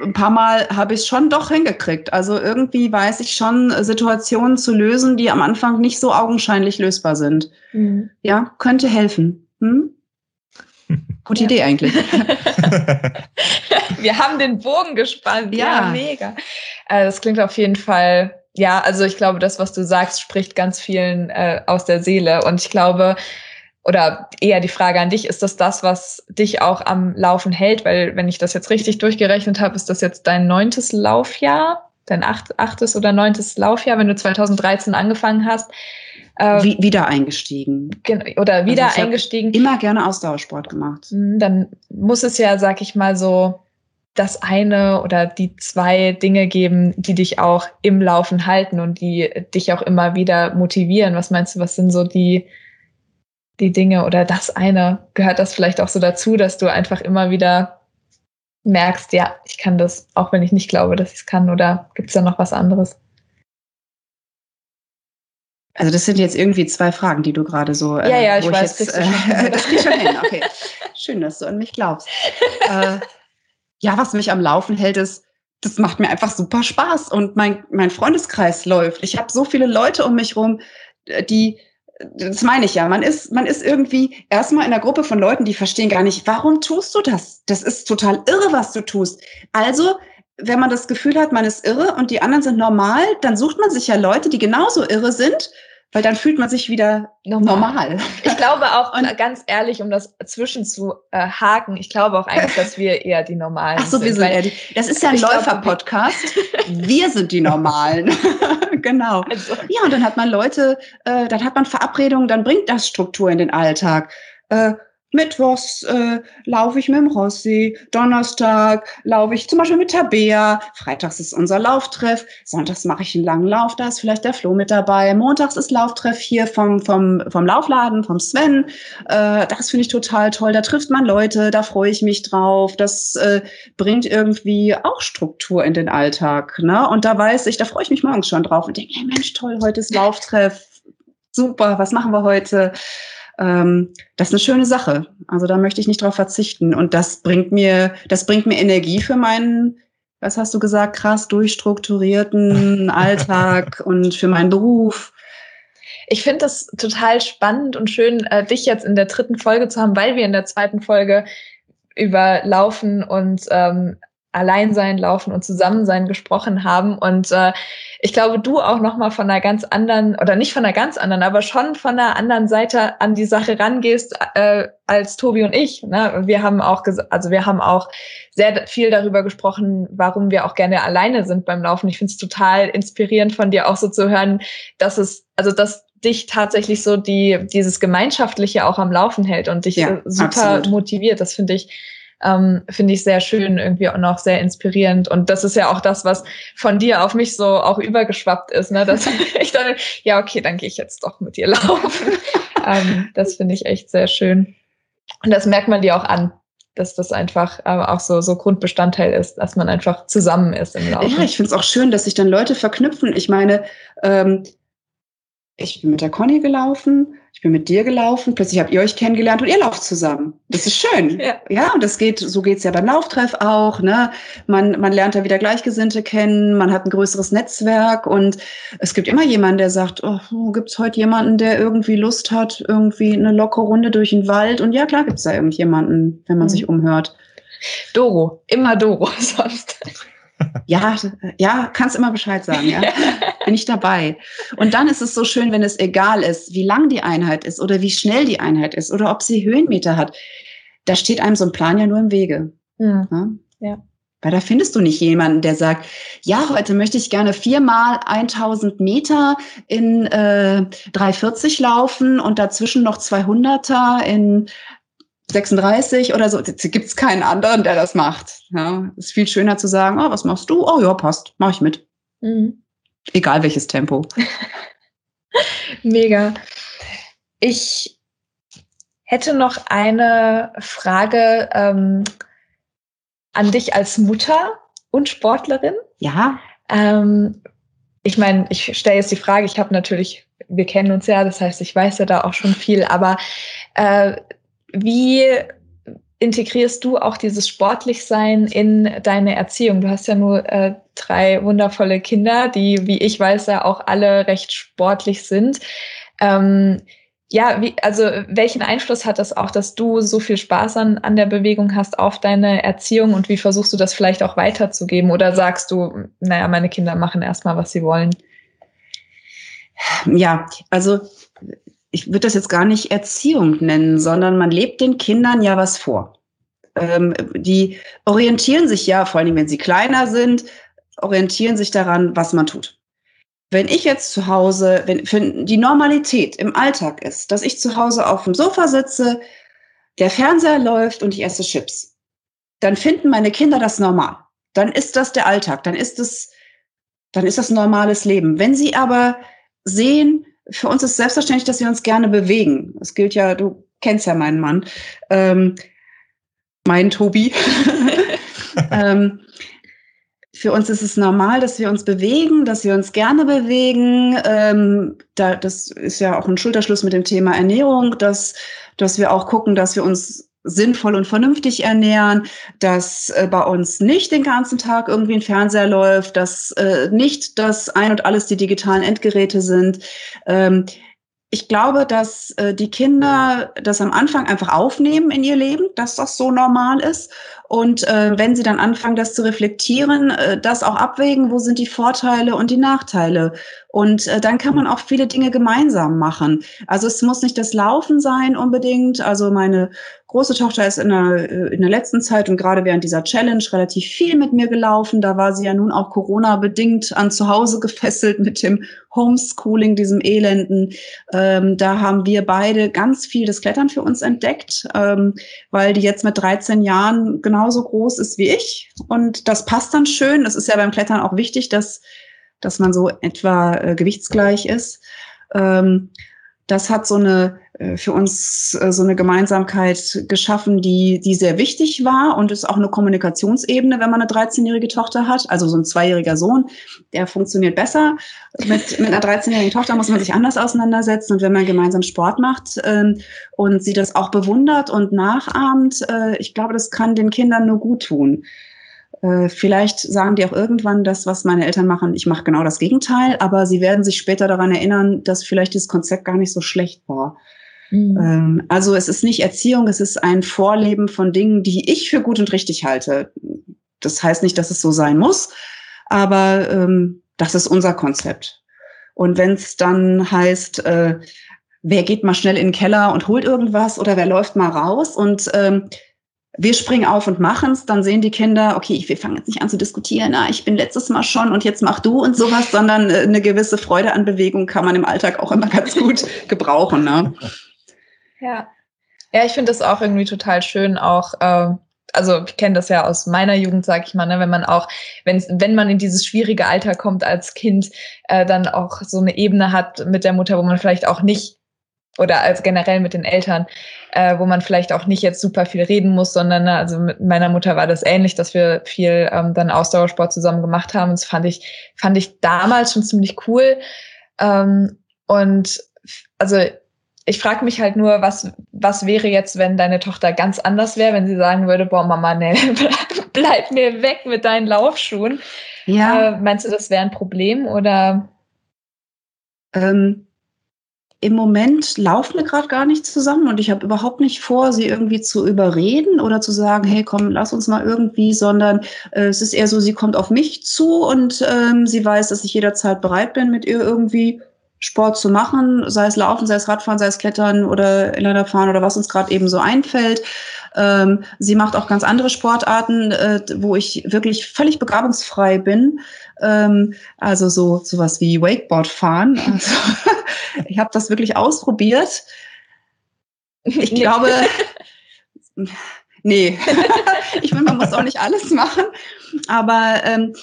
ein paar Mal habe ich es schon doch hingekriegt. Also irgendwie weiß ich schon, Situationen zu lösen, die am Anfang nicht so augenscheinlich lösbar sind. Mhm. Ja, könnte helfen. Hm? *laughs* Gute ja. Idee eigentlich. *laughs* Wir haben den Bogen gespannt. Ja, ja mega. Äh, das klingt auf jeden Fall ja, also ich glaube, das, was du sagst, spricht ganz vielen äh, aus der Seele. Und ich glaube, oder eher die Frage an dich, ist das das, was dich auch am Laufen hält? Weil, wenn ich das jetzt richtig durchgerechnet habe, ist das jetzt dein neuntes Laufjahr, dein acht, achtes oder neuntes Laufjahr, wenn du 2013 angefangen hast. Äh, Wie, wieder eingestiegen. Oder wieder also eingestiegen. Immer gerne Ausdauersport gemacht. Hm, dann muss es ja, sag ich mal so, das eine oder die zwei Dinge geben, die dich auch im Laufen halten und die dich auch immer wieder motivieren. Was meinst du, was sind so die, die Dinge oder das eine, gehört das vielleicht auch so dazu, dass du einfach immer wieder merkst, ja, ich kann das, auch wenn ich nicht glaube, dass ich es kann, oder gibt es da noch was anderes? Also das sind jetzt irgendwie zwei Fragen, die du gerade so. Äh, ja, ja, ich weiß, jetzt, äh, *laughs* das krieg schon hin. Okay, schön, dass du an mich glaubst. äh, ja, was mich am Laufen hält, ist, das macht mir einfach super Spaß und mein mein Freundeskreis läuft. Ich habe so viele Leute um mich rum, die das meine ich ja. Man ist, man ist irgendwie erstmal in einer Gruppe von Leuten, die verstehen gar nicht, warum tust du das? Das ist total irre, was du tust. Also, wenn man das Gefühl hat, man ist irre und die anderen sind normal, dann sucht man sich ja Leute, die genauso irre sind weil dann fühlt man sich wieder normal. normal. Ich glaube auch, und ganz ehrlich, um das zwischen zu äh, haken, ich glaube auch eigentlich, dass wir eher die Normalen sind. Ach so, wir sind eher die, das ist ja ein Läufer-Podcast. wir sind die Normalen. *laughs* genau. Also. Ja, und dann hat man Leute, äh, dann hat man Verabredungen, dann bringt das Struktur in den Alltag. Äh, Mittwochs äh, laufe ich mit dem Rossi, Donnerstag laufe ich zum Beispiel mit Tabea, Freitags ist unser Lauftreff, Sonntags mache ich einen langen Lauf, da ist vielleicht der Flo mit dabei, Montags ist Lauftreff hier vom, vom, vom Laufladen, vom Sven, äh, das finde ich total toll, da trifft man Leute, da freue ich mich drauf, das äh, bringt irgendwie auch Struktur in den Alltag, ne? und da weiß ich, da freue ich mich morgens schon drauf und denke, hey Mensch, toll, heute ist Lauftreff, super, was machen wir heute? Ähm, das ist eine schöne Sache. Also da möchte ich nicht drauf verzichten. Und das bringt mir, das bringt mir Energie für meinen, was hast du gesagt, krass durchstrukturierten *laughs* Alltag und für meinen Beruf. Ich finde das total spannend und schön, äh, dich jetzt in der dritten Folge zu haben, weil wir in der zweiten Folge über Laufen und ähm, Alleinsein, Laufen und Zusammensein gesprochen haben. Und äh, ich glaube, du auch noch mal von einer ganz anderen, oder nicht von einer ganz anderen, aber schon von einer anderen Seite an die Sache rangehst äh, als Tobi und ich. Ne? Wir haben auch, also wir haben auch sehr viel darüber gesprochen, warum wir auch gerne alleine sind beim Laufen. Ich finde es total inspirierend von dir auch so zu hören, dass es, also dass dich tatsächlich so die dieses Gemeinschaftliche auch am Laufen hält und dich ja, super absolut. motiviert. Das finde ich ähm, finde ich sehr schön, irgendwie auch noch sehr inspirierend. Und das ist ja auch das, was von dir auf mich so auch übergeschwappt ist, ne? Dass *laughs* ich dann, ja, okay, dann gehe ich jetzt doch mit dir laufen. *laughs* ähm, das finde ich echt sehr schön. Und das merkt man dir auch an, dass das einfach äh, auch so, so Grundbestandteil ist, dass man einfach zusammen ist im Laufen. Ja, ich finde es auch schön, dass sich dann Leute verknüpfen. Ich meine, ähm, ich bin mit der Conny gelaufen, ich bin mit dir gelaufen, plötzlich habt ihr euch kennengelernt und ihr lauft zusammen. Das ist schön. *laughs* ja. ja, und das geht, so geht's ja beim Lauftreff auch. Ne? Man, man lernt da wieder Gleichgesinnte kennen, man hat ein größeres Netzwerk und es gibt immer jemanden, der sagt, oh, gibt's heute jemanden, der irgendwie Lust hat, irgendwie eine lockere Runde durch den Wald? Und ja, klar gibt's da irgendjemanden, wenn man mhm. sich umhört. Doro, immer Doro *laughs* sonst. Ja, ja, kannst immer Bescheid sagen, ja. *laughs* Bin ich dabei. Und dann ist es so schön, wenn es egal ist, wie lang die Einheit ist oder wie schnell die Einheit ist oder ob sie Höhenmeter hat. Da steht einem so ein Plan ja nur im Wege. Ja. ja. ja. Weil da findest du nicht jemanden, der sagt, ja, heute möchte ich gerne viermal 1000 Meter in äh, 340 laufen und dazwischen noch 200er in 36 oder so, gibt es keinen anderen, der das macht. Ja, ist viel schöner zu sagen, oh, was machst du? Oh ja, passt, mach ich mit. Mhm. Egal welches Tempo. *laughs* Mega. Ich hätte noch eine Frage ähm, an dich als Mutter und Sportlerin. Ja. Ähm, ich meine, ich stelle jetzt die Frage, ich habe natürlich, wir kennen uns ja, das heißt, ich weiß ja da auch schon viel, aber äh, wie integrierst du auch dieses Sportlichsein in deine Erziehung? Du hast ja nur äh, drei wundervolle Kinder, die, wie ich weiß, ja auch alle recht sportlich sind. Ähm, ja, wie, also welchen Einfluss hat das auch, dass du so viel Spaß an, an der Bewegung hast auf deine Erziehung und wie versuchst du das vielleicht auch weiterzugeben? Oder sagst du, naja, meine Kinder machen erstmal, was sie wollen? Ja, also ich würde das jetzt gar nicht Erziehung nennen, sondern man lebt den Kindern ja was vor. Ähm, die orientieren sich ja, vor allem wenn sie kleiner sind, orientieren sich daran, was man tut. Wenn ich jetzt zu Hause, wenn die Normalität im Alltag ist, dass ich zu Hause auf dem Sofa sitze, der Fernseher läuft und ich esse Chips, dann finden meine Kinder das normal. Dann ist das der Alltag, dann ist es, dann ist das normales Leben. Wenn sie aber sehen, für uns ist selbstverständlich, dass wir uns gerne bewegen. Es gilt ja, du kennst ja meinen Mann, ähm, mein Tobi. *laughs* ähm, für uns ist es normal, dass wir uns bewegen, dass wir uns gerne bewegen. Ähm, da, das ist ja auch ein Schulterschluss mit dem Thema Ernährung, dass, dass wir auch gucken, dass wir uns sinnvoll und vernünftig ernähren, dass äh, bei uns nicht den ganzen Tag irgendwie ein Fernseher läuft, dass äh, nicht das ein und alles die digitalen Endgeräte sind. Ähm, ich glaube, dass äh, die Kinder das am Anfang einfach aufnehmen in ihr Leben, dass das so normal ist. Und äh, wenn sie dann anfangen, das zu reflektieren, äh, das auch abwägen, wo sind die Vorteile und die Nachteile. Und äh, dann kann man auch viele Dinge gemeinsam machen. Also es muss nicht das Laufen sein unbedingt. Also meine große Tochter ist in der, äh, in der letzten Zeit und gerade während dieser Challenge relativ viel mit mir gelaufen. Da war sie ja nun auch Corona-bedingt an zu Hause *laughs* gefesselt mit dem Homeschooling, diesem Elenden. Ähm, da haben wir beide ganz viel das Klettern für uns entdeckt, ähm, weil die jetzt mit 13 Jahren genauso groß ist wie ich. Und das passt dann schön. Es ist ja beim Klettern auch wichtig, dass, dass man so etwa äh, gewichtsgleich ist. Ähm, das hat so eine äh, für uns äh, so eine Gemeinsamkeit geschaffen, die, die sehr wichtig war und ist auch eine Kommunikationsebene, wenn man eine 13-jährige Tochter hat. Also so ein zweijähriger Sohn, der funktioniert besser. Mit, mit einer 13-jährigen Tochter muss man sich anders auseinandersetzen und wenn man gemeinsam Sport macht ähm, und sie das auch bewundert und nachahmt, äh, ich glaube, das kann den Kindern nur gut tun. Äh, vielleicht sagen die auch irgendwann das, was meine Eltern machen, ich mache genau das Gegenteil, aber sie werden sich später daran erinnern, dass vielleicht dieses Konzept gar nicht so schlecht war. Mhm. Ähm, also es ist nicht Erziehung, es ist ein Vorleben von Dingen, die ich für gut und richtig halte. Das heißt nicht, dass es so sein muss, aber ähm, das ist unser Konzept. Und wenn es dann heißt, äh, wer geht mal schnell in den Keller und holt irgendwas oder wer läuft mal raus und ähm, wir springen auf und machen es, dann sehen die Kinder, okay, wir fangen jetzt nicht an zu diskutieren, na, ich bin letztes Mal schon und jetzt mach du und sowas, sondern äh, eine gewisse Freude an Bewegung kann man im Alltag auch immer ganz gut *laughs* gebrauchen. Ne? Ja. Ja, ich finde das auch irgendwie total schön, auch, äh, also ich kenne das ja aus meiner Jugend, sag ich mal, ne, wenn man auch, wenn, wenn man in dieses schwierige Alter kommt als Kind, äh, dann auch so eine Ebene hat mit der Mutter, wo man vielleicht auch nicht oder als generell mit den Eltern, äh, wo man vielleicht auch nicht jetzt super viel reden muss, sondern ne, also mit meiner Mutter war das ähnlich, dass wir viel ähm, dann Ausdauersport zusammen gemacht haben. Und das fand ich, fand ich damals schon ziemlich cool. Ähm, und also ich frage mich halt nur, was, was wäre jetzt, wenn deine Tochter ganz anders wäre, wenn sie sagen würde, boah, Mama, nee, bleib, *laughs* bleib mir weg mit deinen Laufschuhen. Ja. Äh, meinst du, das wäre ein Problem oder? Ähm, Im Moment laufen wir gerade gar nicht zusammen und ich habe überhaupt nicht vor, sie irgendwie zu überreden oder zu sagen, hey, komm, lass uns mal irgendwie, sondern äh, es ist eher so, sie kommt auf mich zu und ähm, sie weiß, dass ich jederzeit bereit bin, mit ihr irgendwie Sport zu machen, sei es Laufen, sei es Radfahren, sei es Klettern oder Inlinerfahren oder was uns gerade eben so einfällt. Ähm, sie macht auch ganz andere Sportarten, äh, wo ich wirklich völlig begabungsfrei bin. Ähm, also so sowas wie Wakeboard fahren. *laughs* Also, ich habe das wirklich ausprobiert. Ich glaube, nee, *laughs* ich meine, man muss auch nicht alles machen, aber ähm,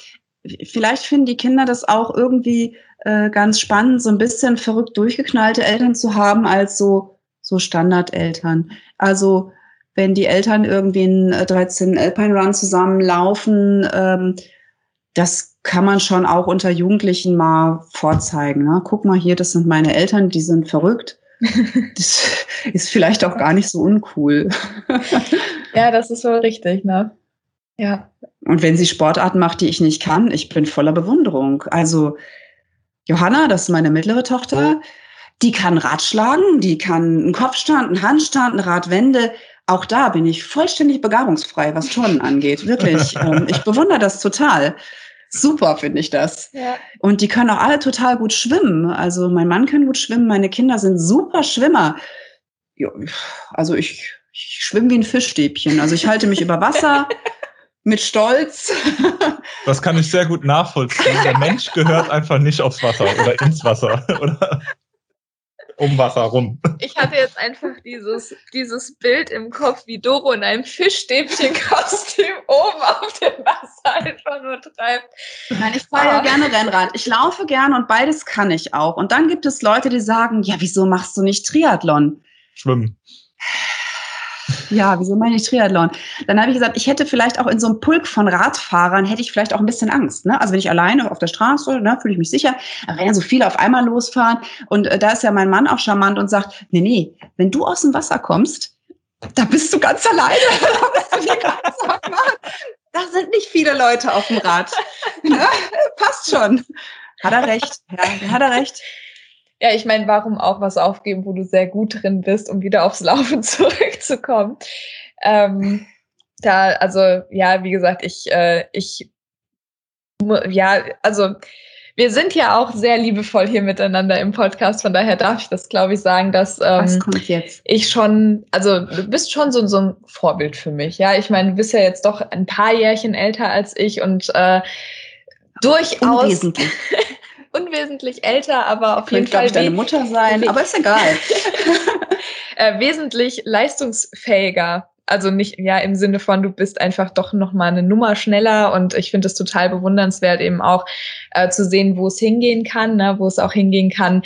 vielleicht finden die Kinder das auch irgendwie äh, ganz spannend, so ein bisschen verrückt durchgeknallte Eltern zu haben als so, so Standardeltern. Also wenn die Eltern irgendwie in 13 Alpine Run zusammenlaufen, ähm, das kann man schon auch unter Jugendlichen mal vorzeigen. Ne? Guck mal hier, das sind meine Eltern, die sind verrückt. *laughs* Das ist vielleicht auch gar nicht so uncool. ja, das ist wohl richtig, ne? Ja. Und wenn sie Sportarten macht, die ich nicht kann, ich bin voller Bewunderung. Also Johanna, das ist meine mittlere Tochter, die kann Rad schlagen, die kann einen Kopfstand, einen Handstand, eine Radwende. Auch da bin ich vollständig begabungsfrei, was Turnen angeht. Wirklich. *laughs* Ähm, ich bewundere das total. Super finde ich das. Ja. Und die können auch alle total gut schwimmen. Also mein Mann kann gut schwimmen, meine Kinder sind super Schwimmer. Also ich, ich schwimme wie ein Fischstäbchen. Also ich halte mich über Wasser. *laughs* mit Stolz. Das kann ich sehr gut nachvollziehen. Der Mensch gehört einfach nicht aufs Wasser oder ins Wasser *laughs* oder um Wasser rum. Ich hatte jetzt einfach dieses, dieses Bild im Kopf, wie Doro in einem Fischstäbchenkostüm oben auf dem Wasser einfach nur treibt. Nein, ich fahre ja gerne Rennrad. Ich laufe gerne und beides kann ich auch. Und dann gibt es Leute, die sagen, ja, wieso machst du nicht Triathlon? Schwimmen. Ja, wieso meine ich Triathlon? Dann habe ich gesagt, ich hätte vielleicht auch in so einem Pulk von Radfahrern, hätte ich vielleicht auch ein bisschen Angst. Ne? Also wenn ich alleine auf der Straße, ne, fühle ich mich sicher. Aber wenn ja so viele auf einmal losfahren und äh, da ist ja mein Mann auch charmant und sagt, nee, nee, wenn du aus dem Wasser kommst, da bist du ganz alleine. *laughs* da sind nicht viele Leute auf dem Rad. Ne? Passt schon. Hat er recht. Ja, hat er recht. Ja, ich meine, warum auch was aufgeben, wo du sehr gut drin bist, um wieder aufs Laufen *laughs* zurückzukommen? Ähm, da, also ja, wie gesagt, ich, äh, ich, ja, also wir sind ja auch sehr liebevoll hier miteinander im Podcast, von daher darf ich das, glaube ich, sagen, dass ähm, ich schon, also du bist schon so, so ein Vorbild für mich. Ja, ich meine, du bist ja jetzt doch ein paar Jährchen älter als ich und äh, durchaus. Unwesentlich. älter, aber auf jeden Fall. Ich deine Mutter sein, aber ist egal. *laughs* *laughs* äh, wesentlich leistungsfähiger. Also nicht, ja, im Sinne von, du bist einfach doch noch mal eine Nummer schneller und ich finde es total bewundernswert, eben auch äh, zu sehen, wo es hingehen kann, ne, wo es auch hingehen kann,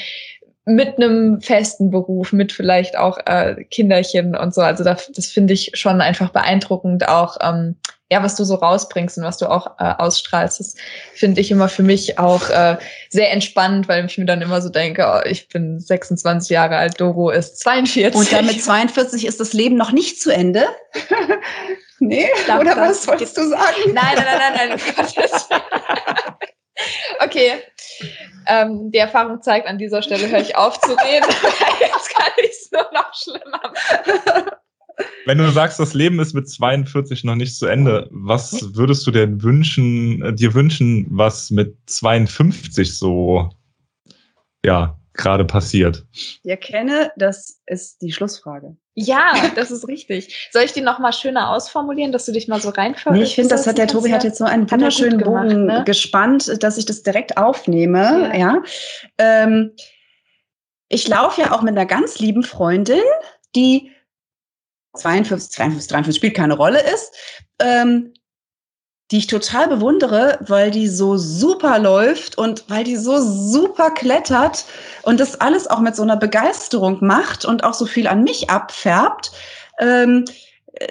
mit einem festen Beruf, mit vielleicht auch äh, Kinderchen und so. Also das, das finde ich schon einfach beeindruckend, auch ähm, ja, was du so rausbringst und was du auch äh, ausstrahlst. Das finde ich immer für mich auch äh, sehr entspannend, weil ich mir dann immer so denke, oh, ich bin 26 Jahre alt, Doro ist 42. Und damit 42 ist das Leben noch nicht zu Ende. *laughs* nee, Darf oder was wolltest du sagen? Nein, nein, nein, nein, nein. *laughs* okay. Ähm, die Erfahrung zeigt, an dieser Stelle höre ich auf zu reden. *laughs* Jetzt kann ich es nur noch schlimmer Wenn du sagst, das Leben ist mit 42 noch nicht zu Ende, was würdest du denn wünschen, äh, dir wünschen, was mit 52 so, ja, gerade passiert? Ich erkenne, das ist die Schlussfrage. Ja, das ist richtig. Soll ich die noch mal schöner ausformulieren, dass du dich mal so reinfühlst? Nee, ich finde, das hat der Tobi hat jetzt so einen wunderschönen gemacht, Bogen ne? gespannt, dass ich das direkt aufnehme. Ja. ja. Ähm, ich laufe ja auch mit einer ganz lieben Freundin, die 52, 52, 53 spielt keine Rolle ist, ähm, die ich total bewundere, weil die so super läuft und weil die so super klettert und das alles auch mit so einer Begeisterung macht und auch so viel an mich abfärbt. Ähm,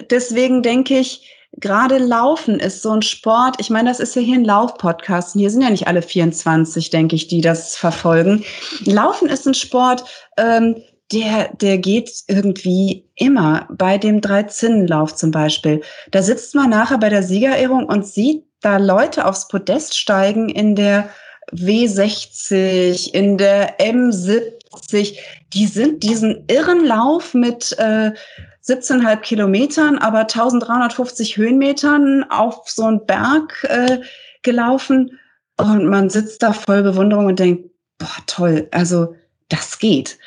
deswegen denke ich, gerade Laufen ist so ein Sport. Ich meine, das ist ja hier ein Lauf-Podcast. Hier sind ja nicht alle 24, denke ich, die das verfolgen. Laufen ist ein Sport, ähm, der, der geht irgendwie immer bei dem Dreizinnenlauf zum Beispiel. Da sitzt man nachher bei der Siegerehrung und sieht da Leute aufs Podest steigen in der W60, in der M70. Die sind diesen irren Lauf mit äh, 17,5 Kilometern, aber 1350 Höhenmetern auf so einen Berg äh, gelaufen. Und man sitzt da voll Bewunderung und denkt, boah, toll, also das geht.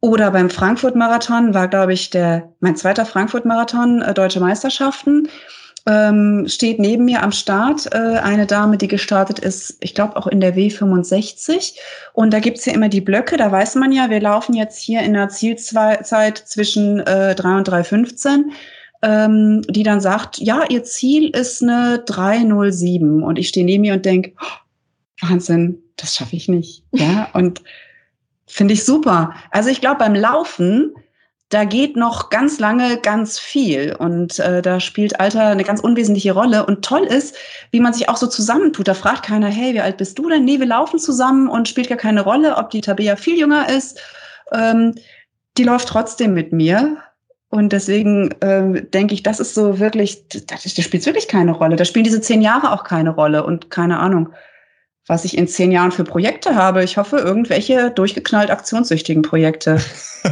Oder beim Frankfurt-Marathon war, glaube ich, der mein zweiter Frankfurt-Marathon, äh, Deutsche Meisterschaften. Ähm, steht neben mir am Start äh, eine Dame, die gestartet ist, ich glaube auch in der W65. Und da gibt's ja immer die Blöcke, da weiß man ja, wir laufen jetzt hier in der Zielzeit zwischen äh, 3 und 3,15, ähm, die dann sagt, ja, ihr Ziel ist eine 3,07. Und ich stehe neben mir und denk, oh, Wahnsinn, das schaffe ich nicht. Ja, und Finde ich super. Also ich glaube, beim Laufen, da geht noch ganz lange ganz viel und äh, da spielt Alter eine ganz unwesentliche Rolle. Und toll ist, wie man sich auch so zusammentut. Da fragt keiner, hey, wie alt bist du denn? Nee, wir laufen zusammen und spielt gar keine Rolle, ob die Tabea viel jünger ist. Ähm, die läuft trotzdem mit mir. Und deswegen äh, denke ich, das ist so wirklich, das, das spielt wirklich keine Rolle. Da spielen diese zehn Jahre auch keine Rolle und keine Ahnung was ich in zehn Jahren für Projekte habe. Ich hoffe, irgendwelche durchgeknallt aktionssüchtigen Projekte. *laughs*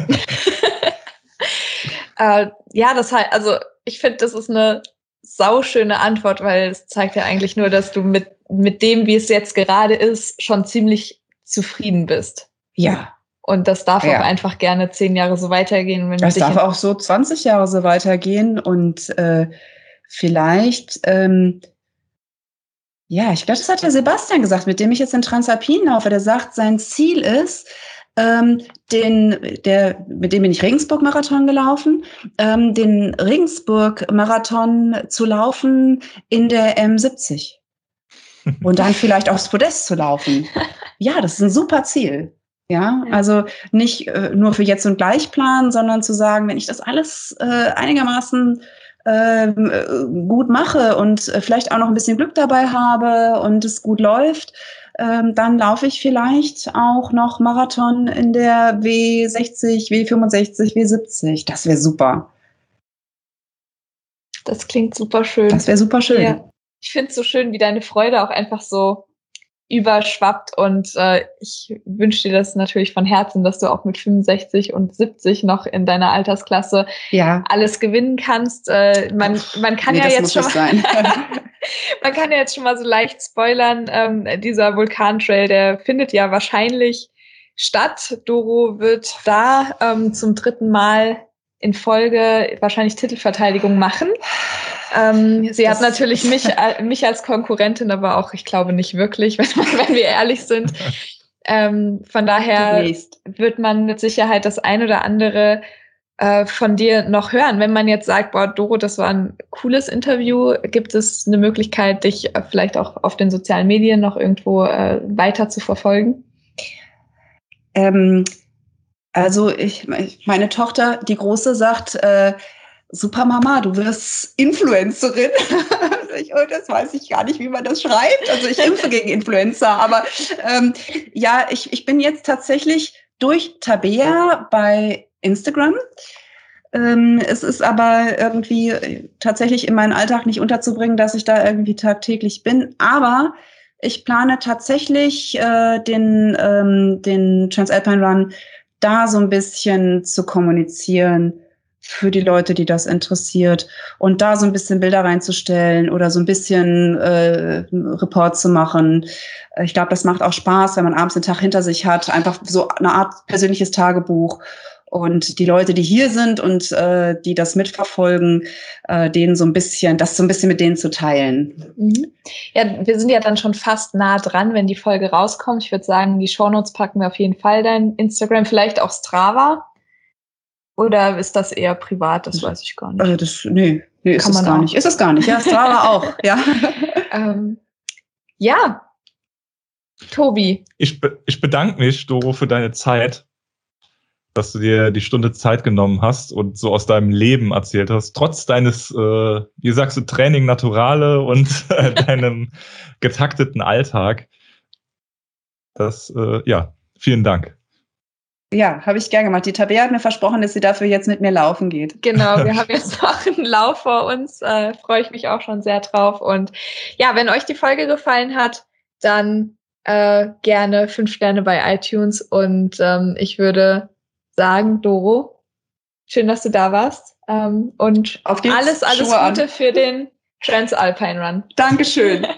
äh, ja, das heißt, also ich finde, das ist eine sauschöne Antwort, weil es zeigt ja eigentlich nur, dass du mit, mit dem, wie es jetzt gerade ist, schon ziemlich zufrieden bist. Ja. Und das darf ja. auch einfach gerne zehn Jahre so weitergehen. Wenn das darf auch so 20 Jahre so weitergehen und äh, vielleicht ähm, ja, ich glaube, das hat der Sebastian gesagt, mit dem ich jetzt in Transalpin laufe. Der sagt, sein Ziel ist, ähm, den, der, mit dem bin ich Regensburg-Marathon gelaufen, ähm, den Regensburg-Marathon zu laufen in der M70. *laughs* Und dann vielleicht aufs Podest zu laufen. Ja, das ist ein super Ziel. Ja, also nicht äh, nur für jetzt und gleich planen, sondern zu sagen, wenn ich das alles äh, einigermaßen ähm, äh, gut mache und äh, vielleicht auch noch ein bisschen Glück dabei habe und es gut läuft, ähm, dann laufe ich vielleicht auch noch Marathon in der W60, W65, W70. Das wäre super. Das klingt super schön. Das wäre super schön. Ja. Ich finde es so schön, wie deine Freude auch einfach so überschwappt und äh, ich wünsche dir das natürlich von Herzen, dass du auch mit 65 und 70 noch in deiner Altersklasse ja. alles gewinnen kannst. Äh, man, man kann nee, ja jetzt schon mal, *laughs* man kann ja jetzt schon mal so leicht spoilern. Ähm, dieser Vulkantrail, der findet ja wahrscheinlich statt. Doro wird da ähm, zum dritten Mal in Folge wahrscheinlich Titelverteidigung machen. Ähm, sie das hat natürlich *laughs* mich, äh, mich als Konkurrentin, aber auch, ich glaube, nicht wirklich, *laughs* wenn, wenn wir ehrlich sind. Ähm, von daher wird man mit Sicherheit das ein oder andere äh, von dir noch hören. Wenn man jetzt sagt, boah, Doro, das war ein cooles Interview, gibt es eine Möglichkeit, dich äh, vielleicht auch auf den sozialen Medien noch irgendwo äh, weiter zu verfolgen? Ähm, Also ich, meine Tochter, die Große, sagt, äh, super Mama, du wirst Influencerin. *laughs* ich, oh, das weiß ich gar nicht, wie man das schreibt. Also ich impfe gegen Influencer. Aber ähm, ja, ich, ich bin jetzt tatsächlich durch Tabea bei Instagram. Ähm, es ist aber irgendwie tatsächlich in meinen Alltag nicht unterzubringen, dass ich da irgendwie tagtäglich bin. Aber ich plane tatsächlich äh, den, ähm, den Transalpine Run da so ein bisschen zu kommunizieren für die Leute, die das interessiert und da so ein bisschen Bilder reinzustellen oder so ein bisschen äh, Report zu machen. Ich glaube, das macht auch Spaß, wenn man abends den Tag hinter sich hat, einfach so eine Art persönliches Tagebuch. Und die Leute, die hier sind und äh, die das mitverfolgen, äh, denen so ein bisschen, das so ein bisschen mit denen zu teilen. Mhm. Ja, wir sind ja dann schon fast nah dran, wenn die Folge rauskommt. Ich würde sagen, die Shownotes packen wir auf jeden Fall dein Instagram, vielleicht auch Strava. Oder ist das eher privat? Das weiß ich gar nicht. Also das, nee, nee ist es gar auch. nicht. Ist es gar nicht. Ja, Strava *laughs* auch. Ja. ähm, ja. Tobi. Ich, be ich bedanke mich, Doro, für deine Zeit, dass du dir die Stunde Zeit genommen hast und so aus deinem Leben erzählt hast, trotz deines, äh, wie sagst du, Training Naturale und äh, *laughs* deinem getakteten Alltag. Das, äh, ja, vielen Dank. Ja, habe ich gern gemacht. Die Tabea hat mir versprochen, dass sie dafür jetzt mit mir laufen geht. Genau, *laughs* wir haben jetzt noch einen Lauf vor uns. Äh, Freue ich mich auch schon sehr drauf. Und ja, wenn euch die Folge gefallen hat, dann äh, gerne fünf Sterne bei iTunes. Und ähm, ich würde sagen, Doro, schön, dass du da warst. Ähm, und alles, alles Schuhe Gute an. für den Transalpine Run. Dankeschön. *laughs*